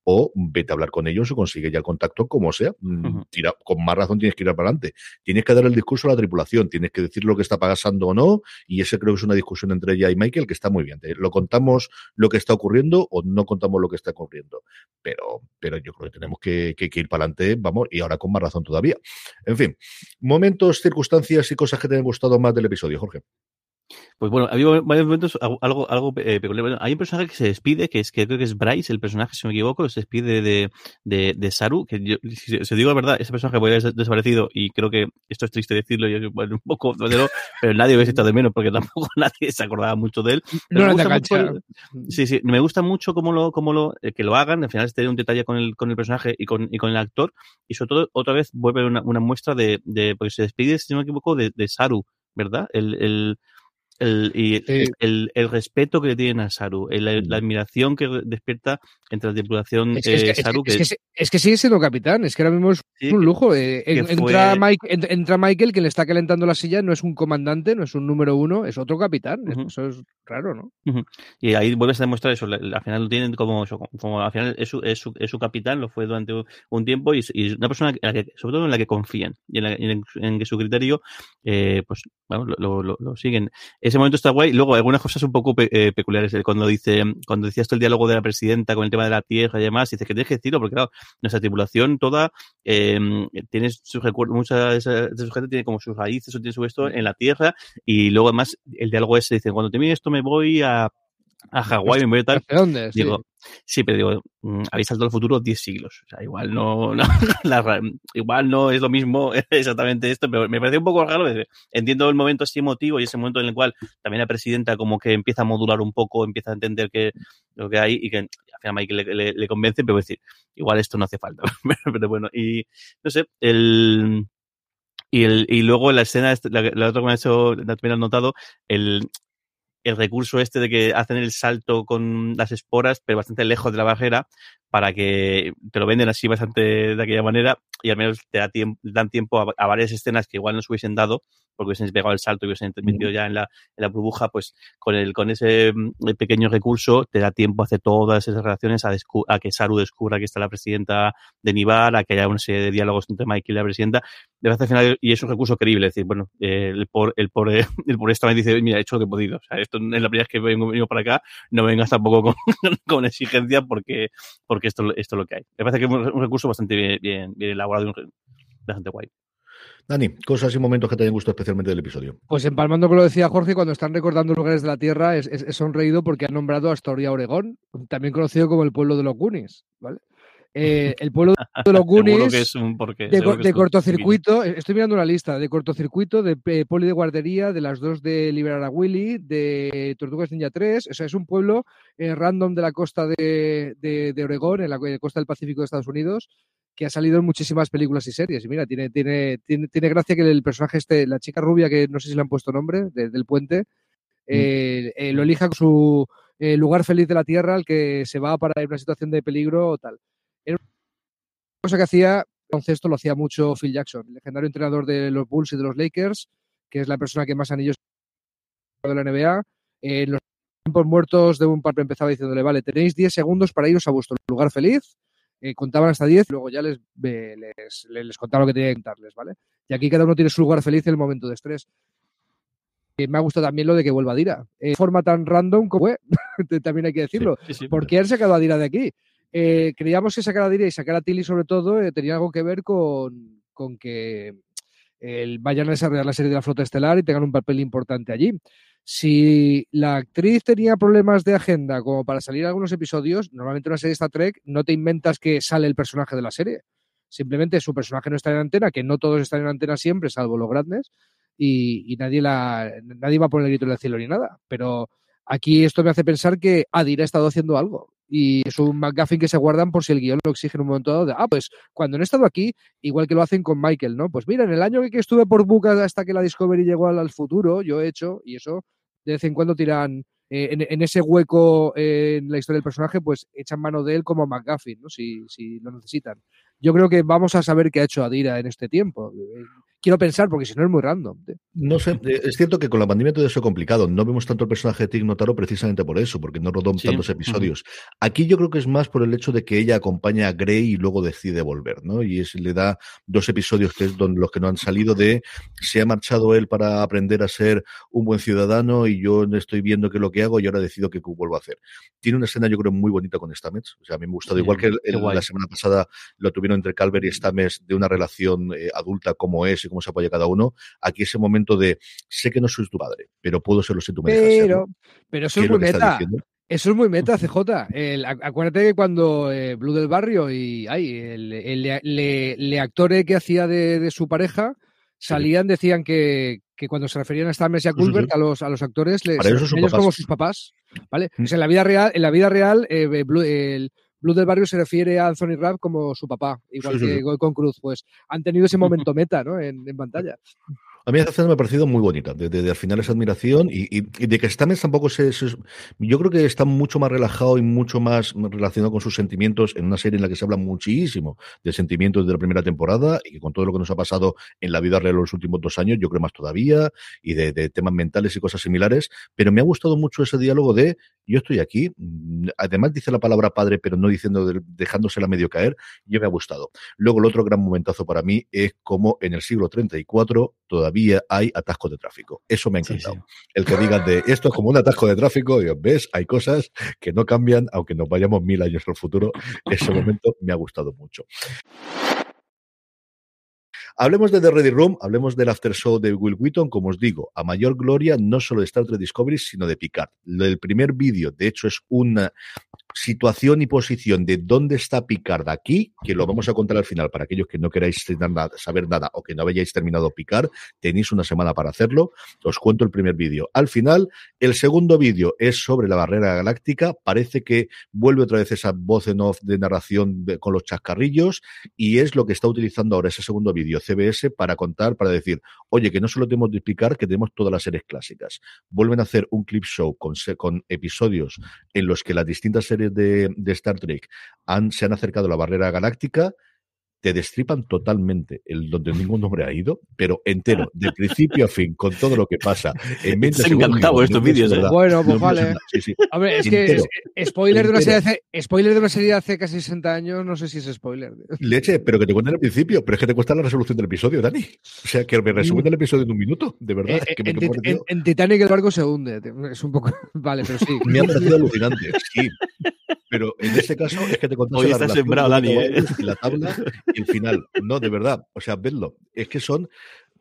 o vete a hablar con ellos o consigue ya el contacto como sea. Mm, tira, con más razón tienes que ir para adelante. Tienes que dar el discurso a la tripulación, tienes que decir lo que está pasando o no, y ese creo que es una discusión entre ella y Michael que está muy bien. ¿Lo contamos lo que está ocurriendo o no contamos lo que está ocurriendo? Pero, pero yo creo que tenemos que, que, que ir para adelante, vamos, y ahora con más razón todavía. En fin, momentos, circunstancias y cosas que te han gustado más del episodio, Jorge. Pues bueno, ha habido varios momentos, algo, algo eh, peculiar. hay un personaje que se despide, que es que creo que es Bryce, el personaje, si no me equivoco, se despide de, de, de Saru, que yo, si, si, digo la verdad, ese personaje podría haber desaparecido, y creo que esto es triste decirlo, y bueno, un poco pero, pero nadie hubiese estado de menos, porque tampoco nadie se acordaba mucho de él. No me gusta mucho, sí, sí, me gusta mucho cómo lo, cómo lo, eh, que lo hagan, al final es tener un detalle con el, con el personaje y con, y con el actor, y sobre todo, otra vez vuelve una, una muestra de, de, porque se despide, si no me equivoco, de, de Saru, ¿verdad? El, el, el, y sí. el, el, respeto que le tienen a Saru, la admiración que despierta entre la tripulación es que, es que, eh, Saru. Es que, es, es que, sigue siendo capitán, es que ahora mismo es sí, un lujo. Eh, entra, fue... Mike, entra, Michael, que le está calentando la silla, no es un comandante, no es un número uno, es otro capitán. Uh -huh. Eso es raro, ¿no? Uh -huh. Y ahí vuelves a demostrar eso. Al final lo tienen como, como al final es su, es su, es su capitán, lo fue durante un tiempo y, y una persona, en la que, sobre todo en la que confían y en, la, en, en que su criterio, eh, pues, bueno, lo, lo, lo siguen ese momento está guay. Luego, algunas cosas un poco pe eh, peculiares. Cuando dice, cuando decías tú el diálogo de la presidenta con el tema de la tierra y demás, dice que tienes que decirlo, porque claro, nuestra tripulación toda eh, tiene sus recuerdos, mucha de esa, de su gente tiene como sus raíces o tiene su esto en la tierra. Y luego, además, el diálogo ese dice, cuando termine esto me voy a a Hawái, me voy a tal. dónde? Digo, sí. sí, pero digo, mmm, habéis saltado al futuro 10 siglos. O sea, igual no, no la, igual no es lo mismo exactamente esto, pero me parece un poco raro. Entiendo el momento así emotivo y ese momento en el cual también la presidenta como que empieza a modular un poco, empieza a entender que lo que hay y que al final Mike le, le, le convence, pero decir, igual esto no hace falta. pero bueno, y no sé, el y, el, y luego la escena, la, la otra que me ha hecho, también has notado, el, el recurso este de que hacen el salto con las esporas, pero bastante lejos de la barrera, para que te lo venden así bastante de aquella manera y al menos te da dan tiempo a, a, varias escenas que igual no se hubiesen dado porque hubiesen pegado el salto y hubiesen metido ya en la, en la burbuja, pues con el con ese mm, pequeño recurso te da tiempo a hacer todas esas relaciones a, a que Saru descubra que está la presidenta de Nibar, a que haya una serie de diálogos entre Mike y la presidenta. De al final, y es un recurso creíble, es decir, bueno, eh, el por el por el por esta vez dice, mira, he hecho lo que he podido. O sea, esto es la primera vez que vengo, vengo para acá, no vengas tampoco con, con exigencia porque, porque esto, esto es lo que hay. Me parece que es un recurso bastante bien, bien, bien elaborado y bastante guay. Dani, cosas y momentos que te hayan gustado especialmente del episodio. Pues empalmando con lo decía Jorge, cuando están recordando lugares de la Tierra, es, es, es sonreído porque han nombrado a Astoria, Oregón, también conocido como el pueblo de los Goonies, ¿vale? Eh, el pueblo de los Goonies que es un porque, de, de es cortocircuito, estoy mirando una lista de cortocircuito, de eh, poli de guardería, de las dos de Liberar a Willy, de Tortugas Ninja 3, o sea, es un pueblo eh, random de la costa de, de, de Oregón, en la costa del Pacífico de Estados Unidos, que ha salido en muchísimas películas y series. Y mira, tiene, tiene, tiene, tiene gracia que el personaje este, la chica rubia, que no sé si le han puesto nombre, de, del puente, eh, eh, lo elija con su eh, lugar feliz de la tierra al que se va para una situación de peligro o tal. Era una cosa que hacía, baloncesto lo hacía mucho Phil Jackson, el legendario entrenador de los Bulls y de los Lakers, que es la persona que más anillos de la NBA, en los tiempos muertos de un par empezaba diciéndole, vale, tenéis 10 segundos para iros a vuestro lugar feliz, eh, contaban hasta 10, luego ya les, les, les, contaba lo que tenía que contarles, ¿vale? Y aquí cada uno tiene su lugar feliz en el momento de estrés. Eh, me ha gustado también lo de que vuelva a Dira. de forma tan random como fue, también hay que decirlo. ¿Por qué han sacado a Dira de aquí? Eh, creíamos que sacar a Dira y sacar a Tilly sobre todo tenía algo que ver con, con que vayan a desarrollar la serie de la flota estelar y tengan un papel importante allí. Si la actriz tenía problemas de agenda como para salir a algunos episodios, normalmente en una serie de Star Trek no te inventas que sale el personaje de la serie. Simplemente su personaje no está en antena, que no todos están en antena siempre, salvo los grandes, y, nadie, la, nadie va a poner el grito en el cielo ni nada. Pero aquí esto me hace pensar que Adira ha estado haciendo algo y es un McGuffin que se guardan por si el guion lo exige en un momento dado de, ah, pues cuando no he estado aquí, igual que lo hacen con Michael, ¿no? Pues mira, en el año que estuve por Bucas hasta que la Discovery llegó al, futuro, yo he hecho, y eso de vez en cuando tiran eh, en, ese hueco en la historia del personaje, pues echan mano de él como McGuffin, ¿no? Si, si lo necesitan. Yo creo que vamos a saber qué ha hecho Adira en este tiempo quiero pensar, porque si no es muy random. No sé, eh, es cierto que con la pandemia todo eso es complicado. No vemos tanto el personaje de Tig Notaro precisamente por eso, porque no rodó tantos episodios. Aquí yo creo que es más por el hecho de que ella acompaña a Grey y luego decide volver, ¿no? Y es, le da dos episodios que es donde los que no han salido de se ha marchado él para aprender a ser un buen ciudadano y yo estoy viendo qué es lo que hago y ahora decido qué vuelvo a hacer. Tiene una escena yo creo muy bonita con Stamets. O sea, a mí me ha gustado, igual que la semana pasada lo tuvieron entre Calvert y Stamets de una relación eh, adulta como es cómo se apoya cada uno. Aquí ese momento de, sé que no soy tu padre, pero puedo serlo si tú me dejas Pero, pero eso es, muy meta. Eso es muy meta, CJ. acuérdate que cuando eh, Blue del Barrio y ay, el, le, actore que hacía de, su pareja salían, decían que, cuando se referían a Stamets y a Culbert, a, los, a los actores, les, ellos como sus papás. ¿vale? Mm. en la vida real, en la vida real eh, el, Blue del Barrio se refiere a Anthony Rapp como su papá, igual que con Cruz. Pues han tenido ese momento meta ¿no? en, en pantalla. A mí esa escena me ha parecido muy bonita, de, al final esa admiración y, de que Stamets tampoco se, Yo creo que está mucho más relajado y mucho más relacionado con sus sentimientos en una serie en la que se habla muchísimo de sentimientos de la primera temporada y que con todo lo que nos ha pasado en la vida real los últimos dos años, yo creo más todavía, y de, temas mentales y cosas similares, pero me ha gustado mucho ese diálogo de yo estoy aquí, mm, además dice la palabra padre, pero no diciendo dejándosela medio caer, yo me ha gustado. Luego el otro gran momentazo para mí es como en el siglo 34 todavía todavía hay atascos de tráfico. Eso me ha encantado. El que digan de esto es como un atasco de tráfico, digo, ves, hay cosas que no cambian, aunque nos vayamos mil años al futuro. Ese momento me ha gustado mucho. Hablemos de The Ready Room, hablemos del after show de Will Wheaton, como os digo, a mayor gloria no solo de Star Trek Discovery, sino de Picard. El primer vídeo, de hecho, es una situación y posición de dónde está Picard aquí, que lo vamos a contar al final para aquellos que no queráis saber nada o que no hayáis terminado Picard, tenéis una semana para hacerlo. Os cuento el primer vídeo. Al final, el segundo vídeo es sobre la barrera galáctica. Parece que vuelve otra vez esa voz en off de narración con los chascarrillos y es lo que está utilizando ahora ese segundo vídeo CBS para contar, para decir, oye, que no solo tenemos de explicar, que tenemos todas las series clásicas. Vuelven a hacer un clip show con, con episodios en los que las distintas series de, Star Trek han, se han acercado a la barrera galáctica, te destripan totalmente el donde ningún hombre ha ido, pero entero, de principio a fin, con todo lo que pasa. En encantado estos vídeos. ¿eh? Bueno, pues vale. Ver, es que spoiler, de una serie hace, spoiler de una serie hace casi 60 años, no sé si es spoiler. Leche, pero que te cuenten al principio, pero es que te cuesta la resolución del episodio, Dani. O sea, que me resumen el episodio en un minuto, de verdad. Eh, en, Titanic el barco se hunde. Es un poco. Vale, pero sí. Me ha parecido alucinante, sí. Pero en este caso es que te contas la sembrado, Dani, ¿eh? y la tabla y el final. No, de verdad. O sea, vedlo. Es que son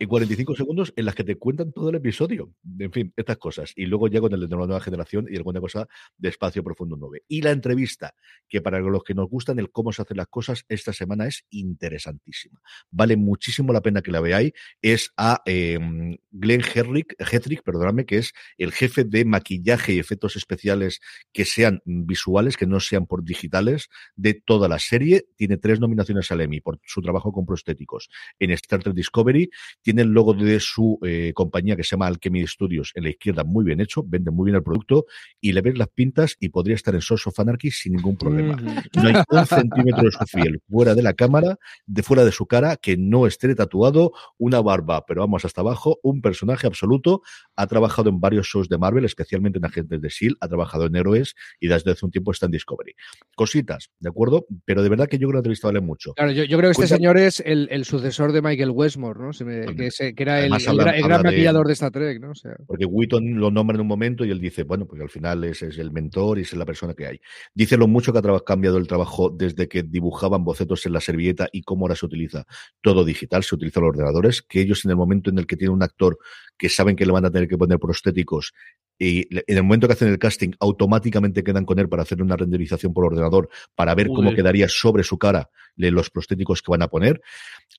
y 45 segundos en las que te cuentan todo el episodio. En fin, estas cosas. Y luego ya con el de la nueva generación y alguna cosa de Espacio Profundo 9. Y la entrevista, que para los que nos gustan el cómo se hacen las cosas, esta semana es interesantísima. Vale muchísimo la pena que la veáis. Es a em, Glenn Herrick, Hedrick, perdóname, que es el jefe de maquillaje y efectos especiales que sean visuales, que no sean por digitales, de toda la serie. Tiene tres nominaciones al Emmy por su trabajo con prostéticos en Star Trek Discovery tiene el logo de su eh, compañía que se llama Alchemy Studios en la izquierda muy bien hecho, vende muy bien el producto y le ves las pintas y podría estar en Source of Anarchy sin ningún problema. No hay un centímetro de su fiel fuera de la cámara, de fuera de su cara, que no esté tatuado, una barba, pero vamos hasta abajo, un personaje absoluto. Ha trabajado en varios shows de Marvel, especialmente en Agentes de S.H.I.E.L.D., ha trabajado en Héroes y desde hace un tiempo está en Discovery. Cositas, ¿de acuerdo? Pero de verdad que yo creo que la entrevista vale mucho. Claro, yo, creo que este señor es el, sucesor de Michael Westmore, ¿no? Que, era el, gran maquillador de, esta Trek, ¿no? porque Wheaton lo nombra en un momento y él dice, bueno, porque al final es, es el mentor y es la persona que hay. Dice lo mucho que ha cambiado el trabajo desde que dibujaban bocetos en la servilleta y cómo ahora se utiliza todo digital, se utilizan los ordenadores, que ellos en el momento en el que tiene un actor que saben que le van a tener que poner prostéticos y en el momento que hacen el casting automáticamente quedan con él para hacer una renderización por ordenador para ver cómo quedaría sobre su cara los prostéticos que van a poner.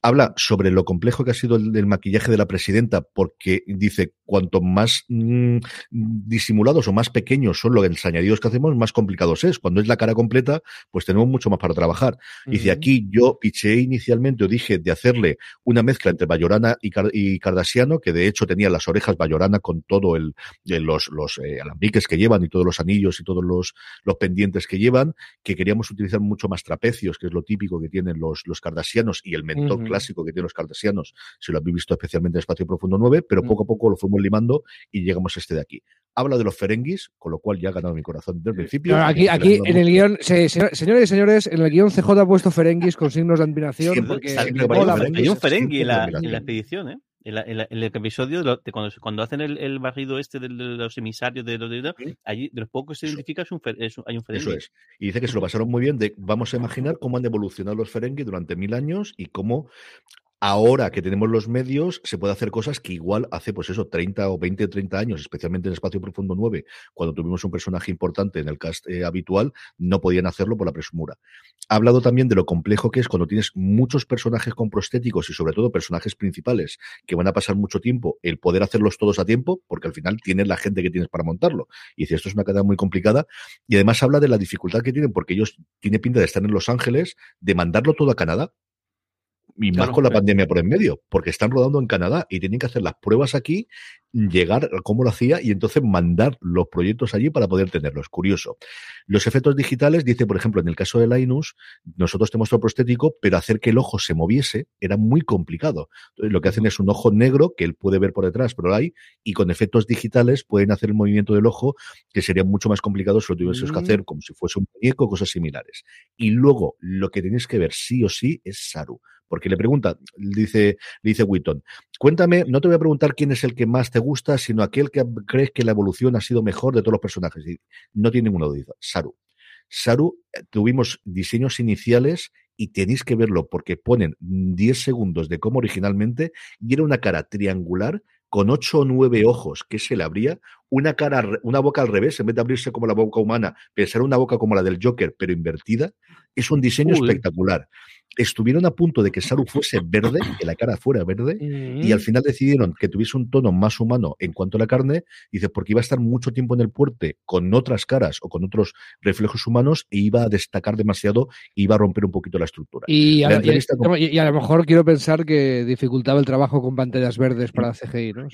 Habla sobre lo complejo que ha sido el, maquillaje de la presidenta porque dice cuanto más mm, disimulados o más pequeños son los añadidos que hacemos, más complicados es. Cuando es la cara completa, pues tenemos mucho más para trabajar. Dice aquí yo piché inicialmente o dije de hacerle una mezcla entre Bayorana y, y Cardassiano, que de hecho tenía las orejas Bayorana con todo el, los los eh, alambiques que llevan y todos los anillos y todos los, los pendientes que llevan, que queríamos utilizar mucho más trapecios, que es lo típico que tienen los, los cardasianos y el mentor clásico que tienen los cardasianos, si lo habéis visto especialmente en Espacio Profundo 9, pero mm. poco a poco lo fuimos limando y llegamos a este de aquí. Habla de los Ferengis, con lo cual ya ha ganado mi corazón desde el principio. aquí, aquí en el guion, señores y señores, en el guion CJ ha puesto Ferengis con signos de admiración. porque hay un Ferengi en la, en la expedición, ¿eh? El, el, episodio de, cuando, cuando, hacen el, el barrido este de, los emisarios de los de, allí de los pocos que se identifica es un, hay un Ferengi. Eso es. Y dice que se lo pasaron muy bien de vamos a imaginar cómo han evolucionado los Ferengi durante mil años y cómo ahora que tenemos los medios, se puede hacer cosas que igual hace, pues eso, 30 o 20 o 30 años, especialmente en Espacio Profundo 9, cuando tuvimos un personaje importante en el cast eh, habitual, no podían hacerlo por la presumura. Ha hablado también de lo complejo que es cuando tienes muchos personajes con prostéticos y sobre todo personajes principales que van a pasar mucho tiempo, el poder hacerlos todos a tiempo, porque al final tienes la gente que tienes para montarlo. Y dice, esto es una cadena muy complicada. Y además habla de la dificultad que tienen, porque ellos tienen pinta de estar en Los Ángeles, de mandarlo todo a Canadá, y más con la pandemia por en medio, porque están rodando en Canadá y tienen que hacer las pruebas aquí, llegar como lo hacía y entonces mandar los proyectos allí para poder tenerlos. Curioso. Los efectos digitales, dice, por ejemplo, en el caso de Linus, nosotros tenemos todo prostético, pero hacer que el ojo se moviese era muy complicado. Entonces, lo que hacen es un ojo negro que él puede ver por detrás, pero hay, y con efectos digitales pueden hacer el movimiento del ojo que sería mucho más complicado si lo tuvieses que mm. hacer como si fuese un muñeco, cosas similares. Y luego, lo que tenéis que ver sí o sí es Saru porque le pregunta, dice, dice Witton, cuéntame, no te voy a preguntar quién es el que más te gusta, sino aquel que crees que la evolución ha sido mejor de todos los personajes. Y no tiene ninguna duda. Saru. Saru, eh, tuvimos diseños iniciales y tenéis que verlo porque ponen 10 segundos de cómo originalmente y era una cara triangular con ocho o nueve ojos que se le abría, una cara, una boca al revés, en vez de abrirse como la boca humana, pensar una boca como la del Joker, pero invertida, es un diseño espectacular estuvieron a punto de que Saru fuese verde, que la cara fuera verde, y al mm. final decidieron que tuviese un tono más humano en cuanto a la carne, dice, porque iba a estar mucho tiempo en el puerto con otras caras o con otros reflejos humanos e iba a destacar demasiado e iba a romper un poquito la estructura. Y a, lo mejor quiero pensar que dificultaba el trabajo con pantallas verdes para CGI, ¿no?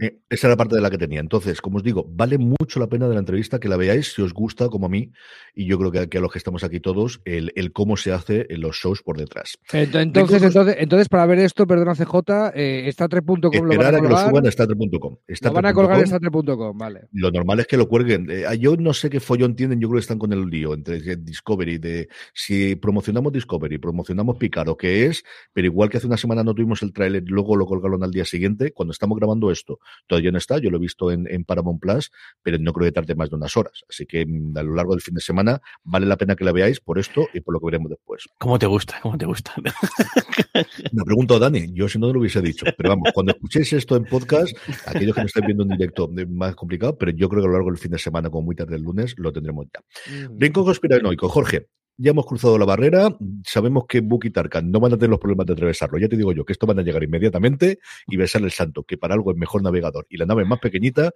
Eh, esa era la parte de la que tenía. Entonces, como os digo, vale mucho la pena de la entrevista que la veáis si os gusta, como a mí, y yo creo que, a los que estamos aquí todos, el, el cómo se hace en los shows por detrás. Entonces, entonces, entonces, para ver esto, perdona CJ, eh, está 3.com lo van a, que lo suban a 3.com. Lo van a colgar en 3.com, vale. Lo normal es que lo cuelguen. Eh, yo no sé qué follón tienen, yo creo que están con el lío entre Discovery, de si promocionamos Discovery, promocionamos Picaro, que es, pero igual que hace una semana no tuvimos el tráiler, luego lo colgaron al día siguiente, cuando estamos grabando esto, todavía no está, yo lo he visto en, en Paramount Plus, pero no creo que tarde más de unas horas. Así que mm, a lo largo del fin de semana vale la pena que la veáis por esto y por lo que veremos después. ¿Cómo te gusta? ¿Cómo te gusta? Me pregunto a Dani, yo si no lo hubiese dicho. Pero vamos, cuando escuchéis esto en podcast, aquellos que me estén viendo en directo, es más complicado, pero yo creo que a lo largo del fin de semana, como muy tarde el lunes, lo tendremos ya. Brinco conspiranoico, Jorge. Ya hemos cruzado la barrera, sabemos que Book y Tarkan no van a tener los problemas de atravesarlo. Ya te digo yo que esto van a llegar inmediatamente y besar el santo, que para algo es mejor navegador. Y la nave es más pequeñita.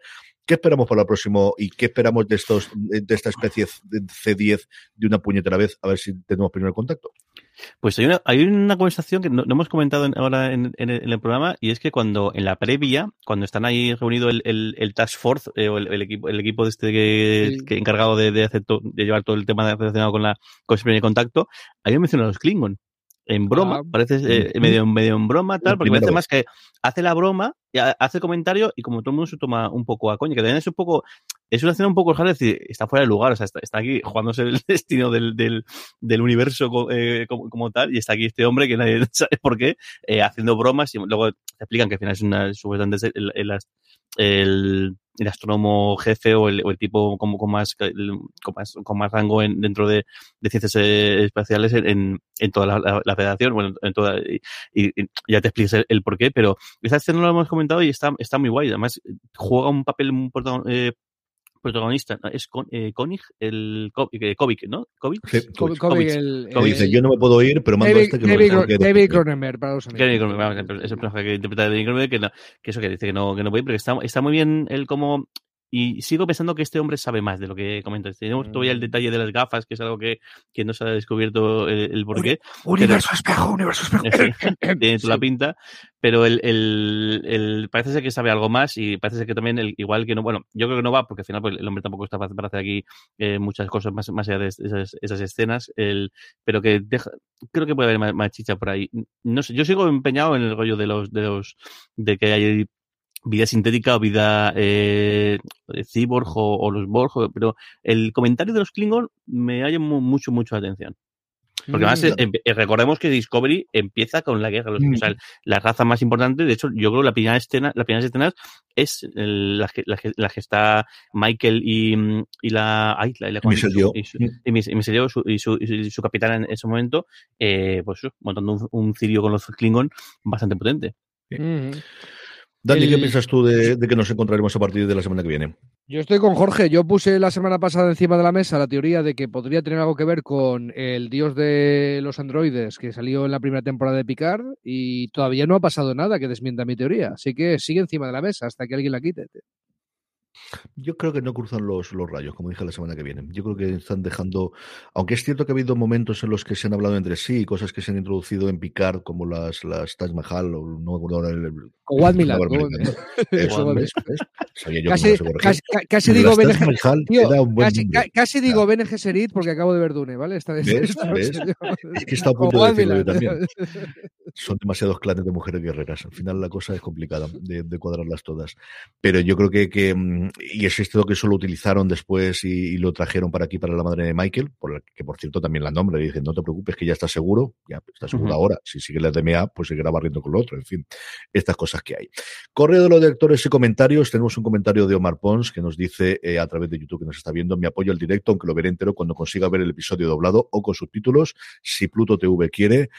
¿Qué esperamos para el próximo y qué esperamos de estos de esta especie de C10 de una puñetera vez? A ver si tenemos primero el contacto. Pues hay una, hay una conversación que no, hemos comentado ahora en, el, programa y es que cuando en la previa, cuando están ahí reunido el, el, Task Force eh, o el, equipo el equipo de este que, que encargado de, de, hacer de llevar todo el tema relacionado con la con ese primer contacto, ahí mencionado los Klingon en broma, ah, parece eh, medio, medio en broma, tal, porque parece más que hace la broma, hace comentario y como todo el mundo se toma un poco a coña, que también es un poco, es una escena un poco rara, decir, está fuera de lugar, o sea, está, aquí jugándose el destino del, del, del universo eh, como, como, tal, y está aquí este hombre que nadie sabe por qué, eh, haciendo bromas, y luego te explican que al final es una, supuestamente el, el, el el astrónomo jefe o el, tipo con, con, más, con, más, con más rango en, dentro de, de ciencias eh, espaciales en, en toda la, la, federación, bueno, en toda, y, y, ya te expliques el, el, por qué, pero esta escena no lo hemos comentado y está, está muy guay, además juega un papel muy eh, protagonista es con, eh, Koenig, el eh, Kovic, ¿no? Kovic. Sí, Kovic, el, Dice, yo no me puedo ir, pero mando este que David, no David Cronenberg, para los amigos. Cronenberg, es el personaje que interpreta a David Cronenberg, que, no, que eso que dice que no, que no puede ir, pero está, está muy bien él como y sigo pensando que este hombre sabe más de lo que comentas. Tenemos todavía el mm. detalle de las gafas, que es algo que, que no se ha descubierto el, el porqué. Universo espejo, universo espejo. Tiene toda la pinta, pero el, el, el, parece ser que sabe algo más y parece ser que también, el, igual que no, bueno, yo creo que no va porque al final pues, el hombre tampoco está para hacer aquí eh, muchas cosas más, más allá de esas, esas escenas, el, pero que deja, creo que puede haber más, más, chicha por ahí. No sé, yo sigo empeñado en el rollo de los, de los, de que hay vida sintética o vida eh, cyborg o, los Borg, pero el comentario de los Klingon me ha llamado mucho, mucho la atención. Porque además, mm. eh, recordemos que Discovery empieza con la guerra, los, o sea, mm. la raza más importante, de hecho, yo creo que la primera escena, las primeras escenas es la, que, la, que, la, que, está Michael y, y la, ay, la, la y, su, y, su, y, su, y, su, capitán en ese momento, eh, pues montando un, un cirio con los Klingon bastante potente. Mm. Dani, ¿qué piensas tú de, que nos encontraremos a partir de la semana que viene? Yo estoy con Jorge. Yo puse la semana pasada encima de la mesa la teoría de que podría tener algo que ver con el dios de los androides que salió en la primera temporada de Picard y todavía no ha pasado nada que desmienta mi teoría. Así que sigue encima de la mesa hasta que alguien la quite. Yo creo que no cruzan los, los rayos, como dije la semana que viene. Yo creo que están dejando, aunque es cierto que ha habido momentos en los que se han hablado entre sí, cosas que se han introducido en Picard, como las, las Taj Mahal, o no me acuerdo ahora el. One Milan. Casi, digo Ben casi, digo porque acabo de ver Dune, ¿vale? Esta vez, ¿Ves? ¿Ves? es que está a punto de decirlo también. Son demasiados clanes de mujeres guerreras. Al final la cosa es complicada de, de cuadrarlas todas. Pero yo creo que, que mm, y es esto que solo utilizaron después y, lo trajeron para aquí, para la madre de Michael, por la que por cierto también la nombre, y dicen, no te preocupes que ya está seguro, ya está seguro ahora, si sigue la DMA, pues seguirá barriendo con lo otro, en fin, estas cosas que hay. Correo de los lectores y comentarios, tenemos un comentario de Omar Pons que nos dice eh, a través de YouTube que nos está viendo, mi apoyo al directo, aunque lo veré entero cuando consiga ver el episodio doblado o con subtítulos, si Pluto TV quiere,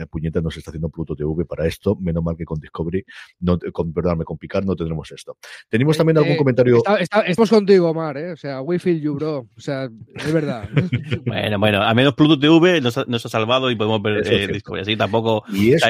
la puñeta nos está haciendo Pluto TV para esto. Menos mal que con Discovery, no, con, perdóname, con Picard no tendremos esto. Tenemos también algún comentario. estamos contigo, Omar, ¿eh? O sea, we feel you, bro. O sea, es verdad. bueno, bueno, a menos Pluto TV nos ha, nos ha salvado y podemos ver eh, Discovery. Así tampoco. Y es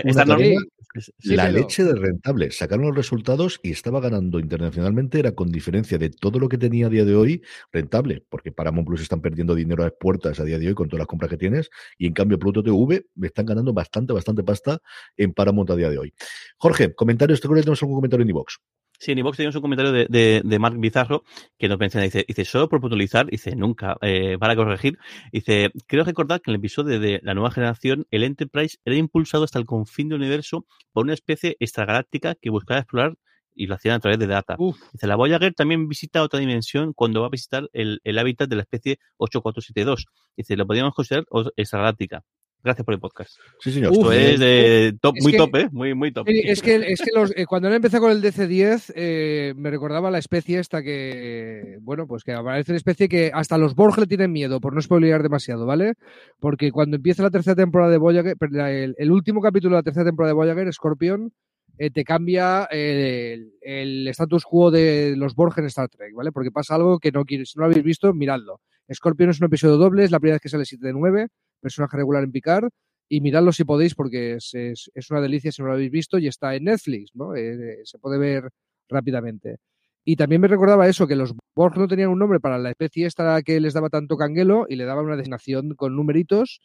la leche de rentable. Sacaron los resultados y estaba ganando internacionalmente, era con diferencia de todo lo que tenía a día de hoy, rentable, porque Paramount Plus están perdiendo dinero a puertas a día de hoy con todas las compras que tienes, y en cambio Pluto TV me están ganando bastante, bastante pasta en Paramount a día de hoy. Jorge, comentarios, ¿te acuerdas que tenemos algún comentario en iVox? Sí, en iVox tenemos un comentario de, de, de, Mark Bizarro que nos menciona, dice, dice, solo por puntualizar, dice, nunca, eh, para corregir, dice, creo recordar que en el episodio de la nueva generación, el Enterprise era impulsado hasta el confín del universo por una especie extragaláctica que buscaba explorar y lo hacían a través de data. Uf. Dice, la Voyager también visita otra dimensión cuando va a visitar el, el hábitat de la especie 8472. Dice, lo podríamos considerar extragaláctica. Gracias por el podcast. Sí, señor. Esto es de top, muy que, top, ¿eh? Muy, muy top. Es que, es que los, eh, cuando él empezó con el DC-10, eh, me recordaba la especie esta que, bueno, pues que aparece una especie que hasta los Borg le tienen miedo, por no spoilear demasiado, ¿vale? Porque cuando empieza la tercera temporada de Voyager, el, el último capítulo de la tercera temporada de Voyager, Scorpion, eh, te cambia el, el, status quo de los Borg en Star Trek, ¿vale? Porque pasa algo que no quieres, si no lo habéis visto, miradlo. Scorpion es un episodio doble, es la primera vez que sale 7 de 9 personaje regular en Picard. Y miradlo si podéis, porque es, es, una delicia si no lo habéis visto y está en Netflix, ¿no? Eh, se puede ver rápidamente. Y también me recordaba eso, que los Borg no tenían un nombre para la especie esta que les daba tanto canguelo y le daban una designación con numeritos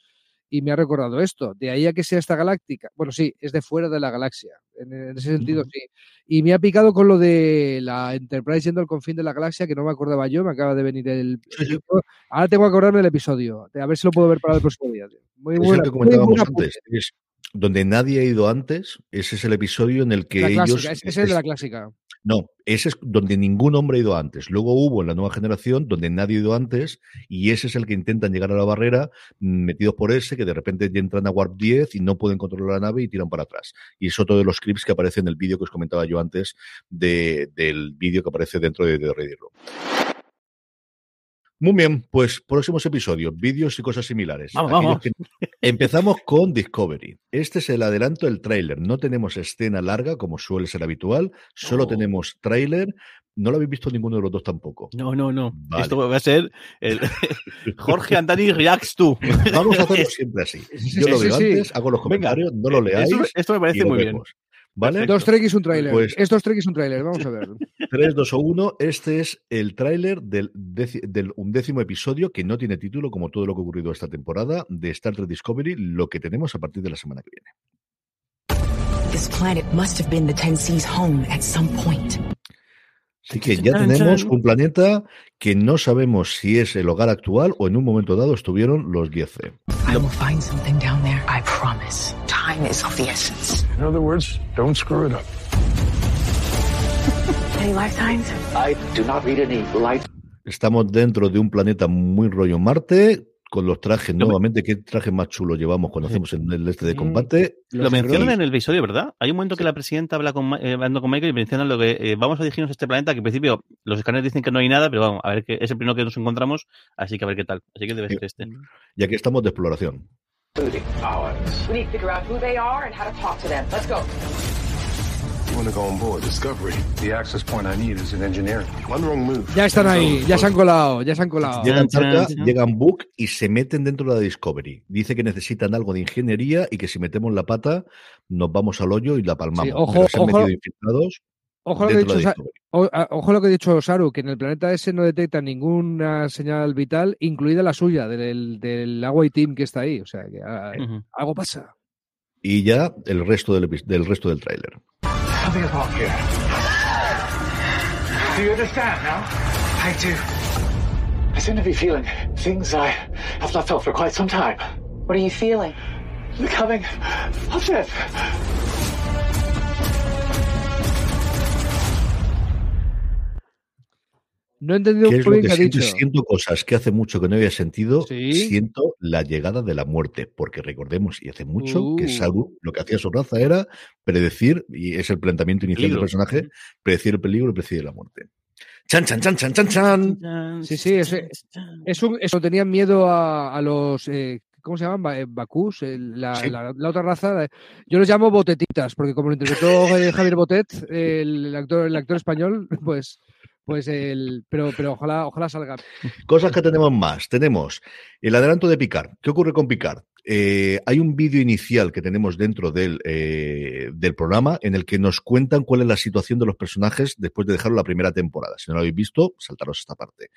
y me ha recordado esto. De ahí a que sea esta galáctica. Bueno, sí, es de fuera de la galaxia. En, ese sentido, sí. Y me ha picado con lo de la Enterprise yendo al confín de la galaxia, que no me acordaba yo, me acaba de venir el. Ahora tengo que acordarme del episodio. A ver si lo puedo ver para el próximo día. Muy bueno. que comentábamos antes. Es donde nadie ha ido antes, ese es el episodio en el que la ellos. Ese es el de la clásica. No, ese es donde ningún hombre ha ido antes. Luego hubo en la nueva generación donde nadie ha ido antes y ese es el que intentan llegar a la barrera metidos por ese que de repente entran a Warp 10 y no pueden controlar la nave y tiran para atrás. Y es otro de los clips que aparece en el vídeo que os comentaba yo antes de, del vídeo que aparece dentro de, de muy bien, pues próximos episodios, vídeos y cosas similares. Empezamos con Discovery. Este es el adelanto del tráiler. No tenemos escena larga, como suele ser habitual, solo tenemos tráiler. No lo habéis visto ninguno de los dos tampoco. No, no, no. Esto va a ser el Jorge Andani Reacts tú. Vamos a hacerlo siempre así. Yo lo veo antes, hago los comentarios, no lo leáis. Esto, me parece muy bien. ¿Vale? Dos Trek un tráiler. Pues, Estos Trek es un tráiler, vamos a ver. 3, 2 o 1. Este es el tráiler del, del, undécimo episodio que no tiene título, como todo lo que ha ocurrido esta temporada, de Star Trek Discovery, lo que tenemos a partir de la semana que viene. This planet must have been the Ten Seas home at some point. Así que ya tenemos un planeta que no sabemos si es el hogar actual o en un momento dado estuvieron los 10C. I will find something down there, I promise. Time is of the essence. In other words, don't screw it up. Any lifetimes? I do not read any life. Estamos dentro de un planeta muy rollo Marte, con los trajes nuevamente. ¿Qué traje más chulo llevamos cuando hacemos el este de mm, combate? Lo mencionan en el episodio, ¿verdad? Hay un momento que la presidenta habla con, eh, hablando con Michael y mencionan lo que eh, vamos a dirigirnos a este planeta, que en principio los escáneres dicen que no hay nada, pero vamos, a ver que es el primero que nos encontramos, así que a ver qué tal. Así que debe ser este. Y aquí estamos de exploración. Ya están ahí, ya se han colado, ya se han colado. Llegan cerca, llegan Book y se meten dentro de la Discovery. Dice que necesitan algo de ingeniería y que si metemos la pata nos vamos al hoyo y la palmamos. ojo, ojo, Ojo lo, que dicho, ojo lo que ha dicho Saru, que en el planeta ese no detecta ninguna señal vital, incluida la suya, del, del agua y team que está ahí. O sea, que ah, algo pasa. Y ya el resto del, del resto del tráiler. Something is wrong here. Do you understand now? I do. I seem to be feeling things I have not felt for quite some time. What are you feeling? The coming of death. No he entendido ¿Qué es lo que, que dicho. Siento cosas que hace mucho que no había sentido. ¿Sí? Siento la llegada de la muerte, porque recordemos, y hace mucho, uh. que Saru lo que hacía su raza era predecir, y es el planteamiento inicial del personaje, predecir el peligro y predecir la muerte. Chan, chan, chan, chan, chan, chan. Sí, sí, es, es un, eso tenían miedo a, a los eh, ¿cómo se llaman? Eh, Bacús, la, sí. la, la, otra raza. Yo los llamo botetitas, porque como lo interpretó Javier Botet, el actor, el actor español, pues pues el, pero, pero ojalá, ojalá salga. Cosas que tenemos más. Tenemos el adelanto de Picard. ¿Qué ocurre con Picard? Eh, hay un vídeo inicial que tenemos dentro del, eh, del programa en el que nos cuentan cuál es la situación de los personajes después de dejarlo la primera temporada. Si no lo habéis visto, saltaros esta parte.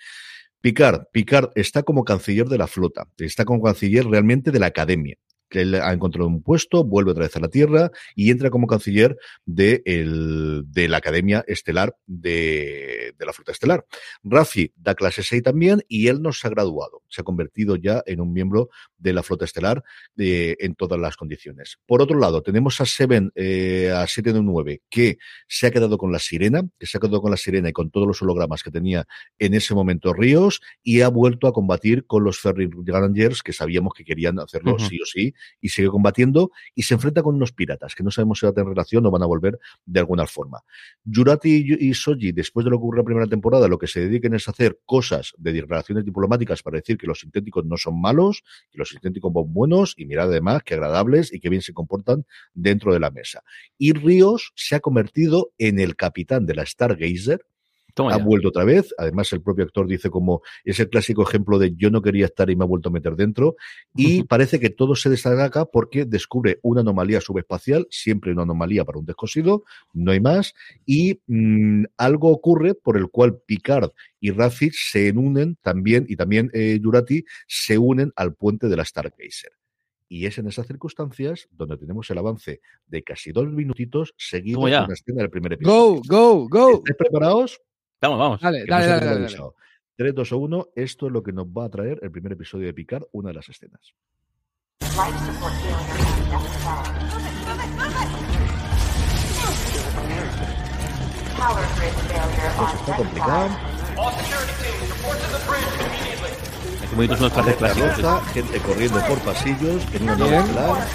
Picard, Picard está como canciller de la flota, está como canciller realmente de la academia que él ha encontrado un puesto, vuelve otra vez a la Tierra y entra como canciller de, el, de la Academia Estelar de, de, la Flota Estelar. Rafi da clase 6 también y él no se ha graduado, se ha convertido ya en un miembro de la Flota Estelar de, en todas las condiciones. Por otro lado, tenemos a Seven, eh, a 799, que se ha quedado con la sirena, que se ha quedado con la sirena y con todos los hologramas que tenía en ese momento Ríos y ha vuelto a combatir con los Ferry Rangers que sabíamos que querían hacerlo uh -huh. sí o sí y sigue combatiendo y se enfrenta con unos piratas que no sabemos si van a tener relación o van a volver de alguna forma. Yurati y Soji, después de lo que ocurrió en la primera temporada, lo que se dediquen es a hacer cosas de relaciones diplomáticas para decir que los sintéticos no son malos, que los sintéticos son buenos y mirar además que agradables y que bien se comportan dentro de la mesa. Y Ríos se ha convertido en el capitán de la Stargazer, Toma ha ya. vuelto otra vez. Además, el propio actor dice como es el clásico ejemplo de yo no quería estar y me ha vuelto a meter dentro. Y parece que todo se destaca porque descubre una anomalía subespacial, siempre una anomalía para un descosido, no hay más. Y mmm, algo ocurre por el cual Picard y Rafi se unen también, y también eh, Jurati se unen al puente de la Stargazer. Y es en esas circunstancias donde tenemos el avance de casi dos minutitos seguido de una escena del primer episodio. Go, go, go. ¿Estáis preparados? Vamos, vamos. Dale, dale, dale, dale, dale. avisado. 3, 2 o 1, esto es lo que nos va a traer el primer episodio de Picard, una de las escenas. Pues está complicado. Bonitos son los trajes clásicos. Gente corriendo por pasillos en una nave estelar.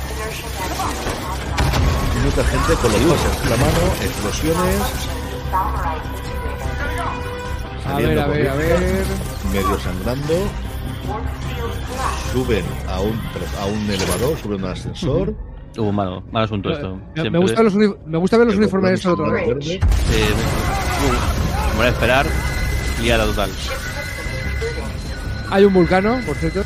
Mucha gente con los en la mano, explosiones. A saliendo ver, a ver, a ver. medio sangrando. Suben a un, a un elevador, suben a un ascensor. Hubo un malo, mal asunto esto. Me, me gusta los me gusta ver los el uniformes de botón esto otra vez. Eh, uh, voy a esperar. Liada total. Hay un vulcano, por cierto.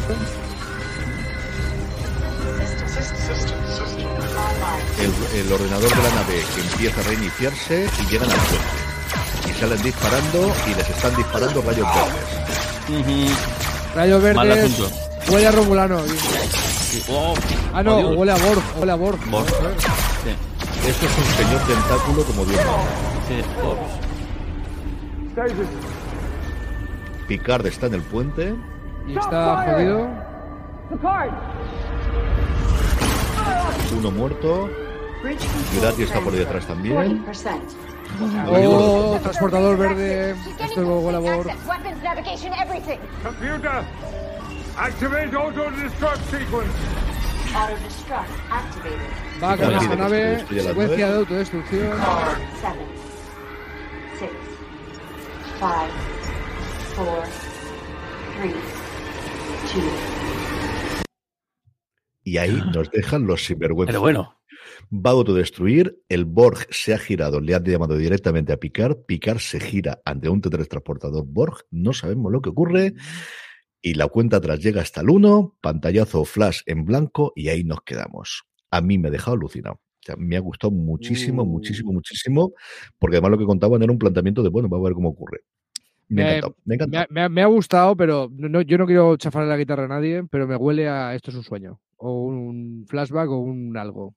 el, el ordenador de la nave que empieza a reiniciarse y llegan al puente. Salen disparando y les están disparando rayos verdes. Rayos verdes. Huele a Romulano. Sí. Oh, Ah, no, oh, huele a Borg. Huele a Borg. Borg. Sí, Esto es un señor tentáculo como Dios sí. Picard está en el puente. Y está jodido. Uno muerto. Yurati está por detrás también. 40%. Oh, transportador verde. Esto es. Computer, activate auto-destruct sequence. Activated. Va a que se nave. la Secuencia de autodestrucción. Y ahí nos dejan los sinvergüenzas. Pero bueno. Va a autodestruir. El Borg se ha girado. Le ha llamado directamente a Picard. Picard se gira ante un teletransportador Borg. No sabemos lo que ocurre. Y la cuenta atrás llega hasta el 1. Pantallazo flash en blanco. Y ahí nos quedamos. A mí me ha dejado alucinado. Me ha gustado muchísimo, Uh. muchísimo, muchísimo. Porque además lo que contaban era un planteamiento de, bueno, vamos a ver cómo ocurre. Me ha Me- encantado. Me ha Me encantado. ha, me ha- me ha gustado, pero no, yo no quiero chafarle la guitarra a nadie, pero me huele a esto es un sueño. O un flashback o un algo.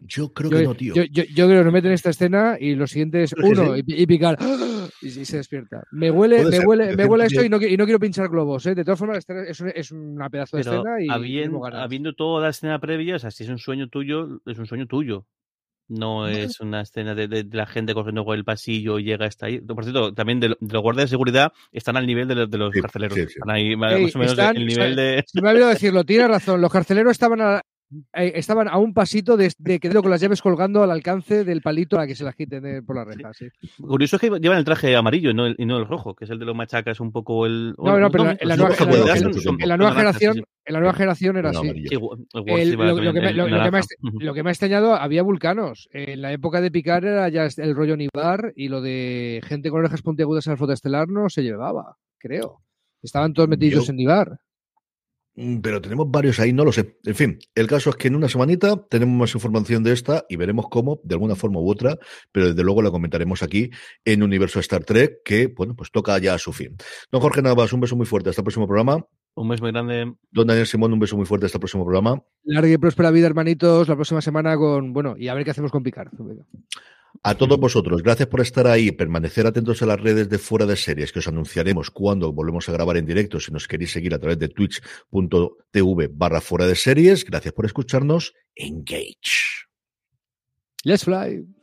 Yo creo Yo, que no, tío. yo, yo- yo creo que nos meten esta escena y lo siguiente es uno sí. y, y picar ¡ah! y, y se despierta. Me huele, me ser, huele, me huele esto y no, y no quiero pinchar globos, ¿eh? De todas formas, es, es una pedazo de Pero escena y habien- tengo ganas. habiendo toda la escena previa, o sea, si es un sueño tuyo, es un sueño tuyo. No es una escena de, de- de la gente corriendo por el pasillo y llega hasta ahí. Por cierto, también de, de los guardias de seguridad están al nivel de, los- de los Sí, carceleros. sí, sí. Están ahí más Ey, o menos están- el nivel de. Se me ha olvidado decirlo, tiene razón. Los carceleros estaban a, eh, estaban a un pasito de, de quedarlo con las llaves colgando al alcance del palito para que se las quiten eh, por la reja. Sí. Curioso es que llevan el traje amarillo no el- y no el rojo, que es el de los machacas un poco el. No, no, pero en la- en la nueva- en la la generación, en la nueva generación era así. lo, que me, ha naranja. lo que me ha extrañado, había vulcanos. En la época de Picard era ya el rollo Nibar y lo de gente con orejas puntiagudas en el fotoestelar no se llevaba, creo. Estaban todos metidos Yo- en Nibar. Mm, Pero tenemos varios ahí, no lo sé. En fin, el caso es que en una semanita tenemos más información de esta y veremos cómo, de alguna forma u otra, pero desde luego la comentaremos aquí en Universo Star Trek, que, bueno, pues toca ya a su fin. Don Jorge Navas, un beso muy fuerte. Hasta el próximo programa. Un mes muy grande. Don Daniel Simón, un beso muy fuerte. Hasta el próximo programa. Larga y próspera vida, hermanitos, la próxima semana con, bueno, y a ver qué hacemos con Picard. A todos vosotros, gracias por estar ahí, permanecer atentos a las redes de Fuera de Series, que os anunciaremos cuando volvemos a grabar en directo, si nos queréis seguir a través de twitch.tv barra Fuera de Series. Gracias por escucharnos. Engage. Let's fly.